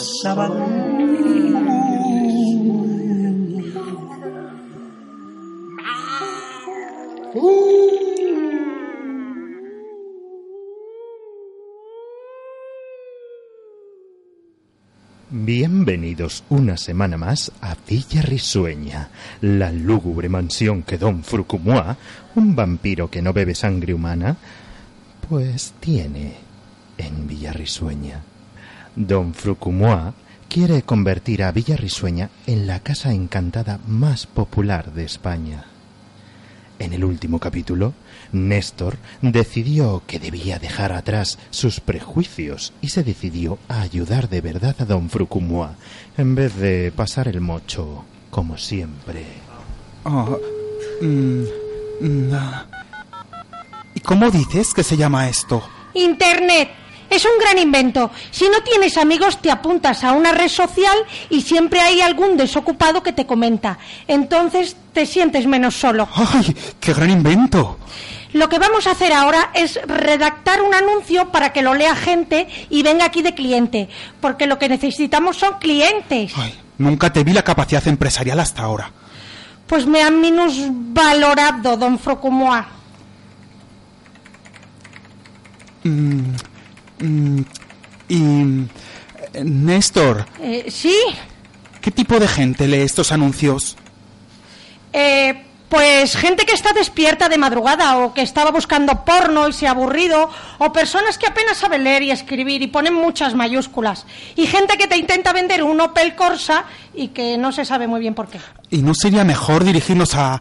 Speaker 13: Bienvenidos una semana más a Villa Risueña, la lúgubre mansión que Don Frucumua, un vampiro que no bebe sangre humana, pues tiene en Villa Risueña. Don Frucumua quiere convertir a Villa Risueña en la casa encantada más popular de España.
Speaker 4: En el último capítulo, Néstor decidió que debía dejar atrás sus prejuicios y se decidió a ayudar de verdad a don Frucumua en vez de pasar el mocho como siempre.
Speaker 8: Oh, mm, mm, ah. ¿Y cómo dices que se llama esto?
Speaker 9: Internet. Es un gran invento. Si no tienes amigos, te apuntas a una red social y siempre hay algún desocupado que te comenta. Entonces te sientes menos solo.
Speaker 8: ¡Ay, qué gran invento!
Speaker 9: Lo que vamos a hacer ahora es redactar un anuncio para que lo lea gente y venga aquí de cliente. Porque lo que necesitamos son clientes.
Speaker 8: Nunca te vi la capacidad empresarial hasta ahora.
Speaker 9: Pues me han minusvalorado, don Frocumoa.
Speaker 8: Mm, mm, y... Néstor,
Speaker 9: Eh, ¿Sí?
Speaker 8: ¿qué tipo de gente lee estos anuncios?
Speaker 9: Eh, pues gente que está despierta de madrugada o que estaba buscando porno y se ha aburrido, o personas que apenas saben leer y escribir y ponen muchas mayúsculas, y gente que te intenta vender un Opel Corsa y que no se sabe muy bien por qué.
Speaker 8: ¿Y no sería mejor dirigirnos a,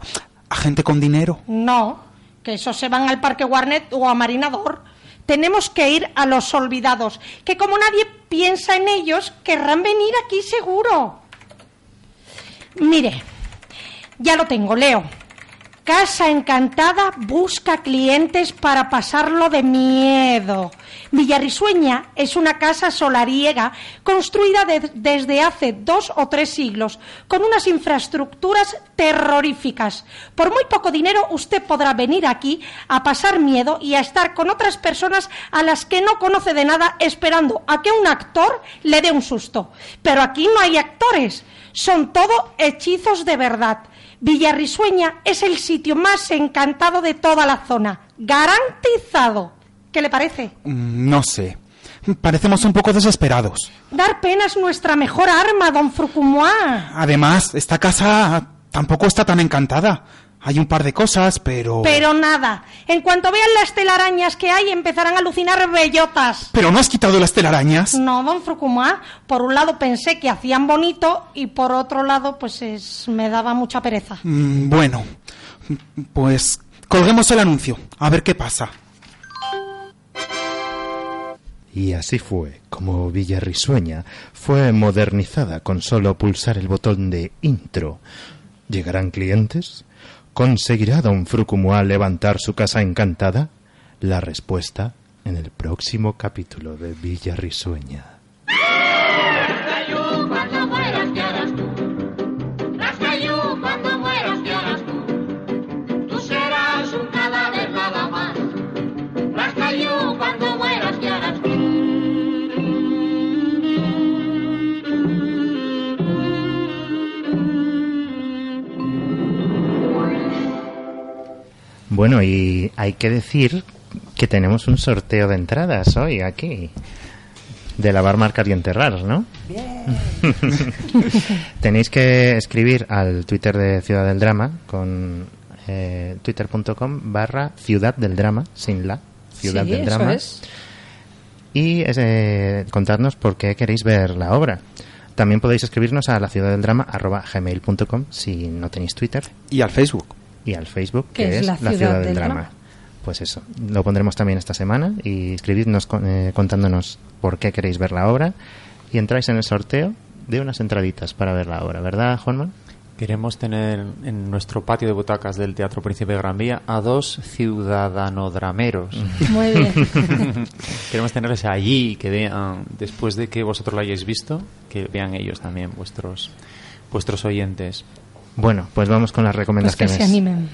Speaker 8: a gente con dinero?
Speaker 9: No, que esos se van al Parque Warnet o a Marinador. Tenemos que ir a los olvidados, que como nadie piensa en ellos, querrán venir aquí seguro. Mire, ya lo tengo, Leo. Casa Encantada busca clientes para pasarlo de miedo. Villarrisueña es una casa solariega construida de- desde hace dos o tres siglos, con unas infraestructuras terroríficas. Por muy poco dinero usted podrá venir aquí a pasar miedo y a estar con otras personas a las que no conoce de nada esperando a que un actor le dé un susto. Pero aquí no hay actores, son todo hechizos de verdad. Villarrisueña es el sitio más encantado de toda la zona. Garantizado. ¿Qué le parece?
Speaker 8: Mm, No sé. Parecemos un poco desesperados.
Speaker 9: Dar pena es nuestra mejor arma, don Frucumois.
Speaker 8: Además, esta casa tampoco está tan encantada. Hay un par de cosas, pero...
Speaker 9: Pero nada. En cuanto vean las telarañas que hay, empezarán a alucinar bellotas.
Speaker 8: ¿Pero no has quitado las telarañas?
Speaker 9: No, don Frucumois. Por un lado pensé que hacían bonito y por otro lado, pues es- me daba mucha pereza.
Speaker 8: Mm, Bueno, pues colguemos el anuncio, a ver qué pasa.
Speaker 4: Y así fue como Villarrisueña fue modernizada con solo pulsar el botón de intro. ¿Llegarán clientes? ¿Conseguirá don Frucumua levantar su casa encantada? La respuesta en el próximo capítulo de Villarrisueña.
Speaker 16: cuando
Speaker 4: Bueno, y hay que decir que tenemos un sorteo de entradas hoy aquí. De lavar, marcar y enterrar, ¿no? Tenéis que escribir al Twitter de Ciudad del Drama con eh, twitter.com barra Ciudad del Drama, sin la, Ciudad
Speaker 9: Sí,
Speaker 4: del
Speaker 9: eso
Speaker 4: Drama.
Speaker 9: es.
Speaker 4: Y eh, contadnos por qué queréis ver la obra. También podéis escribirnos a la ciudad del drama gmail.com si no tenéis Twitter.
Speaker 8: Y al Facebook.
Speaker 4: Y al Facebook,
Speaker 9: Que es
Speaker 4: es
Speaker 9: La
Speaker 4: la,
Speaker 9: Ciudad
Speaker 4: ciudad,
Speaker 9: del
Speaker 4: del
Speaker 9: Drama.
Speaker 4: drama. Pues eso, lo pondremos también esta semana y escribidnos con- eh, contándonos por qué queréis ver la obra y entráis en el sorteo de unas entraditas para ver la obra, ¿verdad, Juanma?
Speaker 5: Queremos tener en nuestro patio de butacas del Teatro Príncipe de Gran Vía a dos ciudadanodrameros.
Speaker 9: Muy bien.
Speaker 5: Queremos tenerles allí que vean, después de que vosotros lo hayáis visto, que vean ellos también, vuestros, vuestros oyentes.
Speaker 4: Bueno, pues vamos con las
Speaker 9: Pues que
Speaker 4: recomendaciones.
Speaker 9: se animen.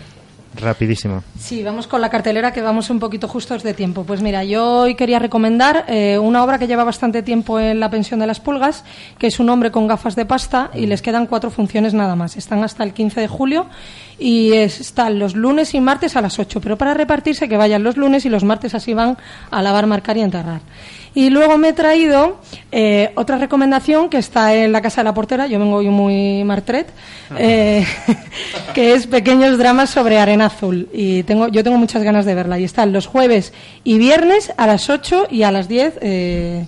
Speaker 4: Rapidísimo.
Speaker 9: Sí, vamos con la cartelera que vamos un poquito justos de tiempo. Pues mira, yo hoy quería recomendar eh, una obra que lleva bastante tiempo en la pensión de las pulgas, que es un hombre con gafas de pasta y les quedan cuatro funciones nada más. Están hasta el 15 de julio y es- están los lunes y martes a las 8, pero para repartirse que vayan los lunes y los martes así van a lavar, marcar y enterrar. Y luego me he traído eh, otra recomendación que está en la Casa de la Portera, yo vengo hoy muy martret, eh, que es Pequeños Dramas sobre Arena Azul. Y tengo, yo tengo muchas ganas de verla. Y están los jueves y viernes a las 8 y a las 10 eh,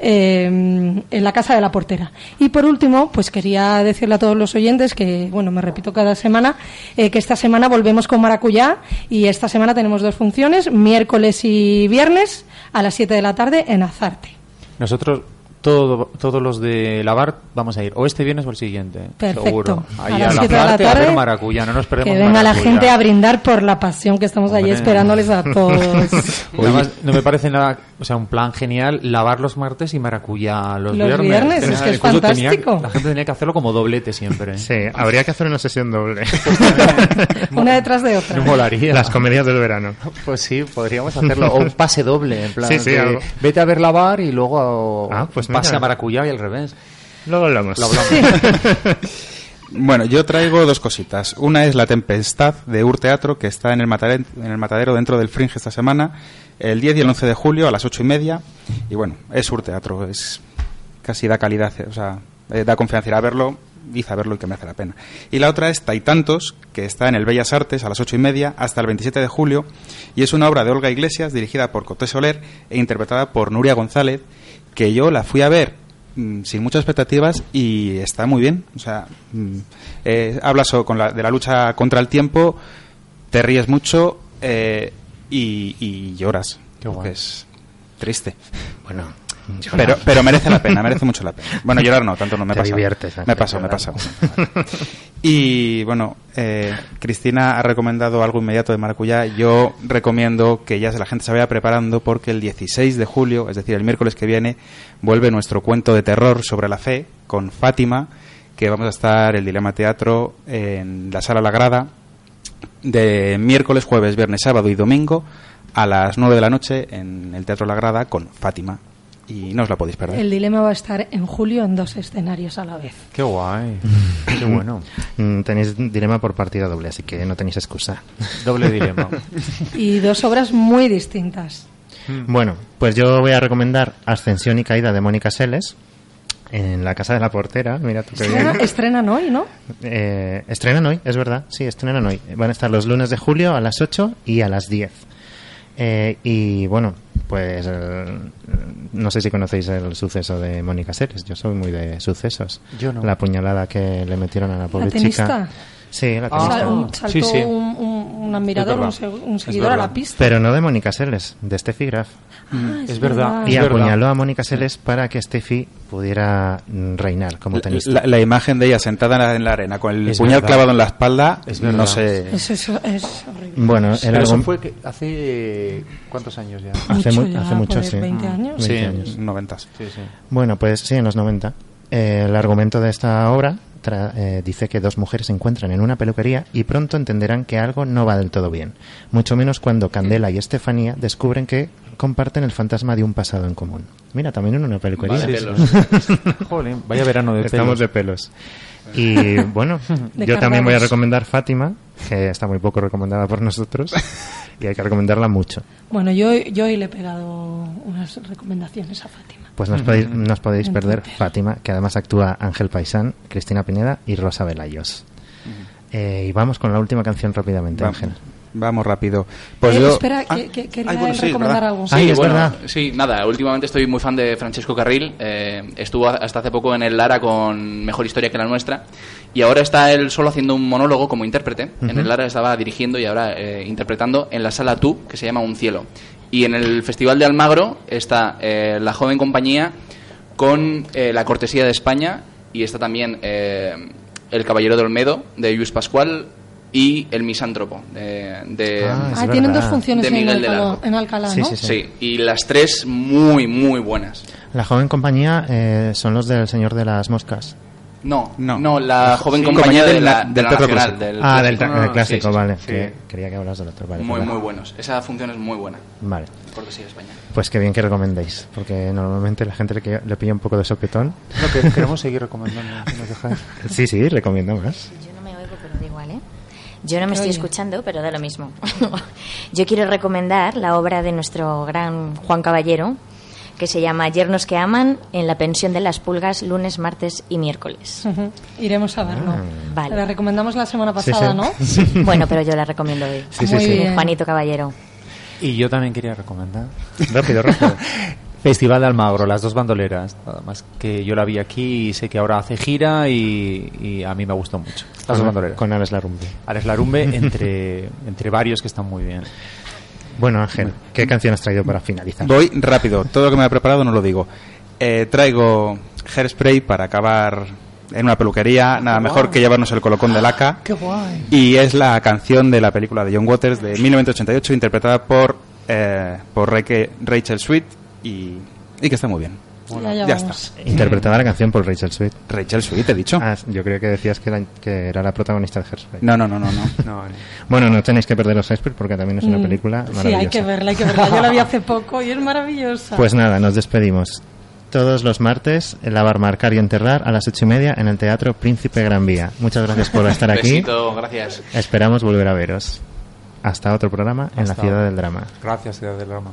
Speaker 9: eh, en la Casa de la Portera. Y por último, pues quería decirle a todos los oyentes que, bueno, me repito cada semana, eh, que esta semana volvemos con Maracuyá y esta semana tenemos dos funciones, miércoles y viernes a las 7 de la tarde en Azarte.
Speaker 5: Nosotros, todo, todos los de Lavar, vamos a ir o este viernes o el siguiente.
Speaker 9: Perfecto.
Speaker 5: Seguro.
Speaker 9: A
Speaker 5: Ahí a,
Speaker 9: de la
Speaker 5: Lazarte, a
Speaker 9: tarde,
Speaker 5: ver Maracuyá, no nos perdemos
Speaker 9: Que venga la
Speaker 5: Maracuyá.
Speaker 9: gente a brindar por la pasión que estamos allí
Speaker 5: Hombre.
Speaker 9: esperándoles a todos.
Speaker 5: Además, no me parece nada, o sea, un plan genial lavar los martes y maracuyá los,
Speaker 9: Los
Speaker 5: viernes.
Speaker 9: viernes, es que es
Speaker 5: Incluso tenía-
Speaker 9: fantástico.
Speaker 5: la gente tenía que hacerlo como doblete siempre.
Speaker 4: Sí, habría que hacer una sesión doble.
Speaker 9: Una detrás de otra.
Speaker 5: No molaría.
Speaker 4: Las comedias del verano.
Speaker 5: Pues sí, podríamos hacerlo. O un pase doble, en plan.
Speaker 4: Sí, sí, algo.
Speaker 5: Vete a ver lavar y luego
Speaker 4: Ah, pues
Speaker 5: pase a maracuyá y al revés.
Speaker 4: Luego hablamos.
Speaker 5: Lo hablamos.
Speaker 8: Bueno, yo traigo dos cositas. Una es La Tempestad de Ur Teatro, que está en el, matare- en el matadero dentro del Fringe esta semana, el 10 y el 11 de julio a las ocho y media. Y bueno, es Ur Teatro, es casi da calidad, o sea, eh, da confianza ir a verlo, hice a verlo y que merece la pena. Y la otra es Taitantos, que está en el Bellas Artes a las ocho y media hasta el 27 de julio, y es una obra de Olga Iglesias dirigida por Coté Soler e interpretada por Nuria González, que yo la fui a ver mm, sin muchas expectativas y está muy bien. O sea, mm, eh, habla so- con la- de la lucha contra el tiempo, te ríes mucho eh, y, y lloras. porque es triste.
Speaker 4: Bueno,
Speaker 8: pero, pero merece la pena, merece mucho la pena. Bueno, llorar no, tanto no me
Speaker 4: Te
Speaker 8: pasa.
Speaker 4: diviertes,
Speaker 8: Me pasó, me pasó. Y bueno, eh, Cristina ha recomendado algo inmediato de Maracuyá. Yo recomiendo que ya la gente se vaya preparando porque el 16 de julio, es decir, el miércoles que viene, vuelve nuestro cuento de terror sobre la fe con Fátima, que vamos a estar el Dilema Teatro en la Sala La Grada de miércoles, jueves, viernes, sábado y domingo a las 9 de la noche en el Teatro La Grada con Fátima. Y no os la podéis perder.
Speaker 9: El dilema va a estar en julio en dos escenarios a la vez.
Speaker 5: Qué guay. Qué bueno.
Speaker 4: Mm, Tenéis dilema por partida doble, así que no tenéis excusa.
Speaker 5: Doble dilema.
Speaker 9: Y dos obras muy distintas.
Speaker 4: Bueno, pues yo voy a recomendar Ascensión y Caída de Mónica Seles en la Casa de la Portera. Mira tú qué
Speaker 9: Estrena-
Speaker 4: bien.
Speaker 9: estrenan hoy, ¿no?
Speaker 4: Eh, estrenan hoy, es verdad. Sí, estrenan hoy. Van a estar los lunes de julio a las 8 y a las 10. Eh, y bueno, pues eh, no sé si conocéis el suceso de Mónica Seles. Yo soy muy de sucesos.
Speaker 5: Yo no.
Speaker 4: La puñalada que le metieron a la pobre chica. Sí, la
Speaker 9: Sal-
Speaker 4: tenista.
Speaker 9: un- saltó
Speaker 4: Sí, sí.
Speaker 9: Un, un- un admirador, un,
Speaker 4: verdad.
Speaker 9: seguidor a la
Speaker 4: verdad.
Speaker 9: pista.
Speaker 4: Pero no de Mónica Seles, de Steffi Graf.
Speaker 9: Ah, es
Speaker 5: Es verdad,
Speaker 4: Y
Speaker 5: es verdad.
Speaker 4: apuñaló a Mónica Seles para que Steffi pudiera mm, reinar como tenista.
Speaker 8: La, la imagen de ella sentada en la, en la arena con el
Speaker 4: Es
Speaker 8: puñal
Speaker 4: verdad.
Speaker 8: clavado en la espalda,
Speaker 5: Es verdad.
Speaker 8: no sé.
Speaker 9: Es, es, es horrible.
Speaker 4: Bueno, el
Speaker 5: Pero eso fue que hace... ¿Cuántos años ya?
Speaker 4: Hace,
Speaker 9: Mucho
Speaker 4: mu-
Speaker 9: ya,
Speaker 4: hace mucho,
Speaker 9: pues,
Speaker 4: sí.
Speaker 9: 20 años.
Speaker 4: 20
Speaker 5: Sí.
Speaker 4: años.
Speaker 8: 90.
Speaker 5: Sí, sí.
Speaker 4: Bueno, pues sí, en los 90. Eh, el argumento de esta obra tra- eh, dice que dos mujeres se encuentran en una peluquería y pronto entenderán que algo no va del todo bien. Mucho menos cuando Candela y Estefanía descubren que comparten el fantasma de un pasado en común. Mira, también en una peluquería.
Speaker 6: Vaya
Speaker 4: Sí,
Speaker 6: pelos.
Speaker 5: Jolín, vaya verano de
Speaker 4: Estamos
Speaker 5: pelos.
Speaker 4: de pelos. Y bueno, yo también voy a recomendar Fátima, que está muy poco recomendada por nosotros, y hay que recomendarla mucho.
Speaker 9: Bueno, yo, yo hoy le he pegado unas recomendaciones a Fátima.
Speaker 4: Pues no os podéis, no os podéis perder Fátima, que además actúa Ángel Paisán, Cristina Pineda y Rosa Velayos. Eh, y vamos con la última canción rápidamente,
Speaker 8: Va-
Speaker 4: Ángel.
Speaker 8: Vamos rápido. Pues
Speaker 9: Eh,
Speaker 8: yo.
Speaker 9: espera,
Speaker 8: Ah,
Speaker 9: que, que quería
Speaker 8: ay, bueno, sí,
Speaker 9: recomendar
Speaker 8: ¿verdad?
Speaker 9: algo.
Speaker 6: Sí,
Speaker 4: Ay, es
Speaker 6: bueno,
Speaker 4: verdad.
Speaker 6: sí, nada, últimamente estoy muy fan de Francesco Carril. eh, estuvo hasta hace poco en el Lara con Mejor Historia que la Nuestra. Y ahora está él solo haciendo un monólogo como intérprete. En
Speaker 4: Ujú.
Speaker 6: el Lara estaba dirigiendo y ahora eh, interpretando en la sala Tú, que se llama Un Cielo. Y en el Festival de Almagro está eh, la joven compañía con eh, la cortesía de España. Y está también eh, El Caballero de Olmedo, de Luis Pascual. Y El Misántropo, de, de-
Speaker 4: Ah,
Speaker 9: Ah, tienen dos funciones
Speaker 6: De
Speaker 9: en,
Speaker 6: Miguel del
Speaker 9: Alcalá, en Alcalá,
Speaker 4: Sí,
Speaker 9: ¿no?
Speaker 4: sí, sí.
Speaker 6: Sí, y las tres muy, muy buenas.
Speaker 4: La joven compañía eh, son los del Señor de las Moscas.
Speaker 6: No,
Speaker 8: No.
Speaker 6: no, la joven
Speaker 8: Sí,
Speaker 6: compañía
Speaker 8: compañía
Speaker 6: de
Speaker 8: del-
Speaker 6: la,
Speaker 8: del
Speaker 6: de la Nacional.
Speaker 8: Clásico.
Speaker 6: Del
Speaker 4: ah, del,
Speaker 6: clásico.
Speaker 4: tra- del clásico,
Speaker 6: Sí, sí,
Speaker 4: vale.
Speaker 6: sí.
Speaker 4: que- quería que hablas del otro. Vale,
Speaker 6: Muy,
Speaker 4: vale.
Speaker 6: muy buenos. Esa función es muy buena.
Speaker 4: Vale.
Speaker 6: Cortesía de España.
Speaker 4: Pues qué bien que recomendéis, porque normalmente la gente le, le pilla un poco de sopetón.
Speaker 5: No, que queremos seguir recomendando.
Speaker 4: Sí, sí, recomiendo más.
Speaker 7: Yo no me oigo, pero ¿eh? Yo no me estoy
Speaker 9: oye.
Speaker 7: escuchando, pero da lo mismo. Yo quiero recomendar la obra de nuestro gran Juan Caballero, que se llama Yernos que aman en la pensión de las pulgas lunes, martes y miércoles.
Speaker 9: Iremos a verlo.
Speaker 7: Vale.
Speaker 9: La recomendamos la semana pasada,
Speaker 4: sí.
Speaker 9: ¿no?
Speaker 7: Bueno, pero yo la recomiendo hoy.
Speaker 4: Sí, sí,
Speaker 9: Muy
Speaker 4: sí.
Speaker 9: bien.
Speaker 7: Juanito Caballero.
Speaker 5: Y yo también quería recomendar.
Speaker 4: Rápido, rápido.
Speaker 17: Festival de Almagro, las dos bandoleras. Nada más que yo la vi aquí y sé que ahora hace gira y, y a mí me gustó mucho. Las dos
Speaker 4: Con-
Speaker 17: bandoleras.
Speaker 4: con Ares Larumbe.
Speaker 17: Ares Larumbe entre, entre varios que están muy bien.
Speaker 4: Bueno, Ángel, ¿qué canción has traído para finalizar?
Speaker 8: Voy rápido, todo lo que me he preparado no lo digo. Eh, traigo Hairspray para acabar en una peluquería, nada mejor que llevarnos el colocón de laca.
Speaker 17: ¡Qué guay!
Speaker 8: Y es la canción de la película de John Waters de 1988, interpretada por, eh, por Rachel Sweet y, y que está muy bien.
Speaker 9: Ya, ya
Speaker 8: ya está.
Speaker 4: Interpretada la canción por Rachel Sweet.
Speaker 8: Rachel Sweet, he dicho.
Speaker 4: Ah, yo creo que decías que, la- que era la protagonista de Hairspray.
Speaker 8: No, no, no, no. no.
Speaker 4: Bueno, no tenéis que perderos Hairspray porque también es una
Speaker 9: Mm,
Speaker 4: película
Speaker 9: Sí,
Speaker 4: maravillosa.
Speaker 9: hay que verla, hay que verla. Yo la vi hace poco y es maravillosa.
Speaker 4: Pues nada, nos despedimos. Todos los martes, en Lavar, Marcar y Enterrar a las ocho y media en el Teatro Príncipe Gran Vía. Muchas gracias por estar aquí.
Speaker 6: Besito, gracias.
Speaker 4: Esperamos volver a veros. Hasta otro programa en la
Speaker 17: Hasta
Speaker 4: Ciudad
Speaker 17: ahora.
Speaker 4: del Drama.
Speaker 17: Gracias, Ciudad del Drama.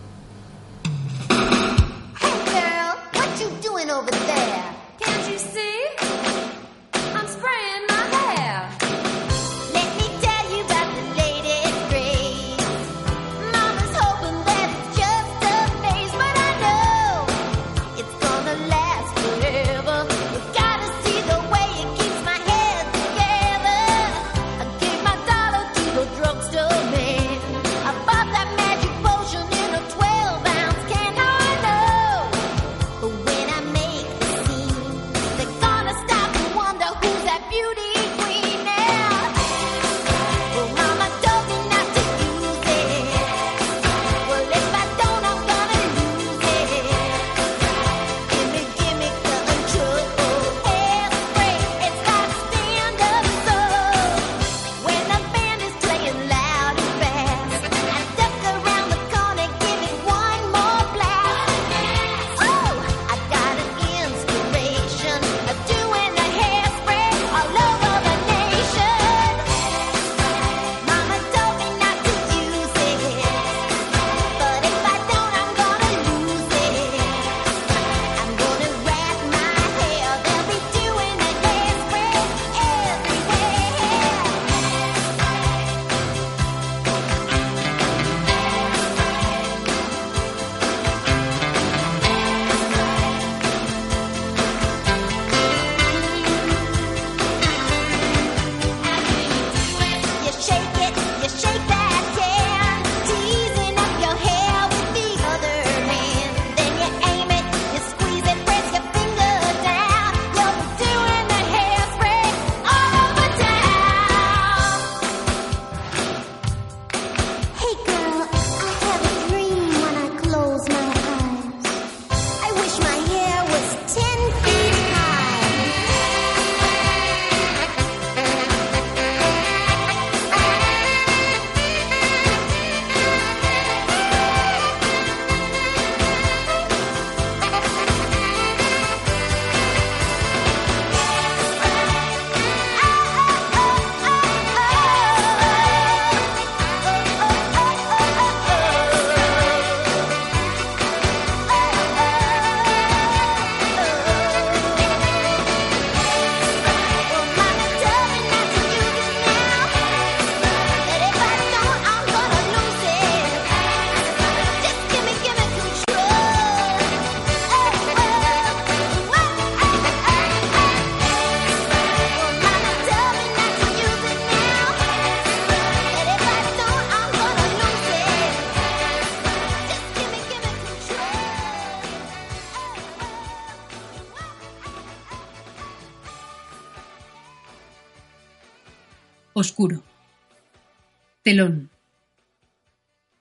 Speaker 1: Telón.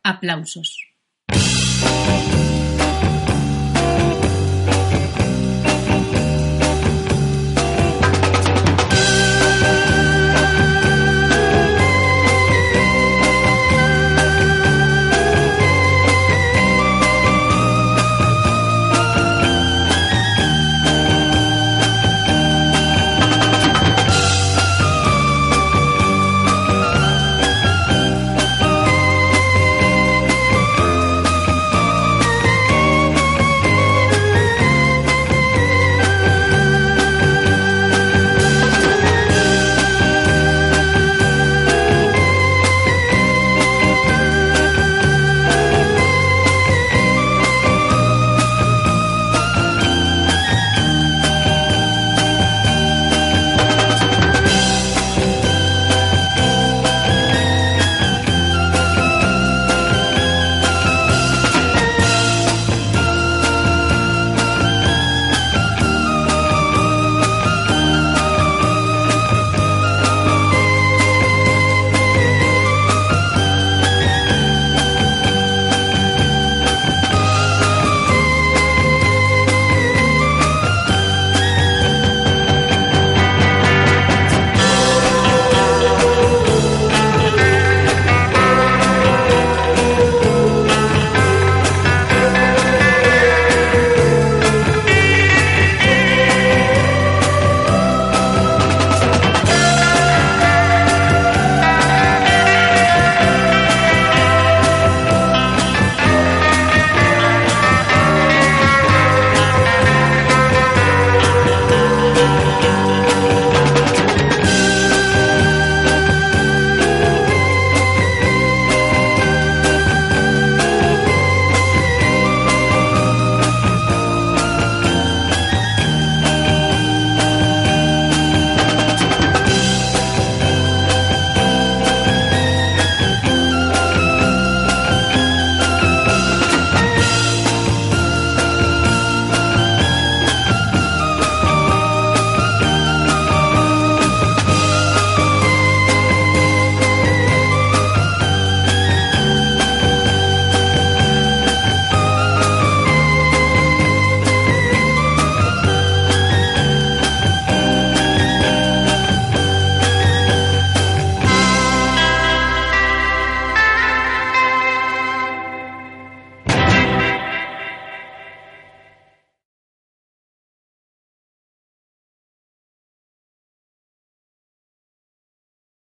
Speaker 1: Aplausos.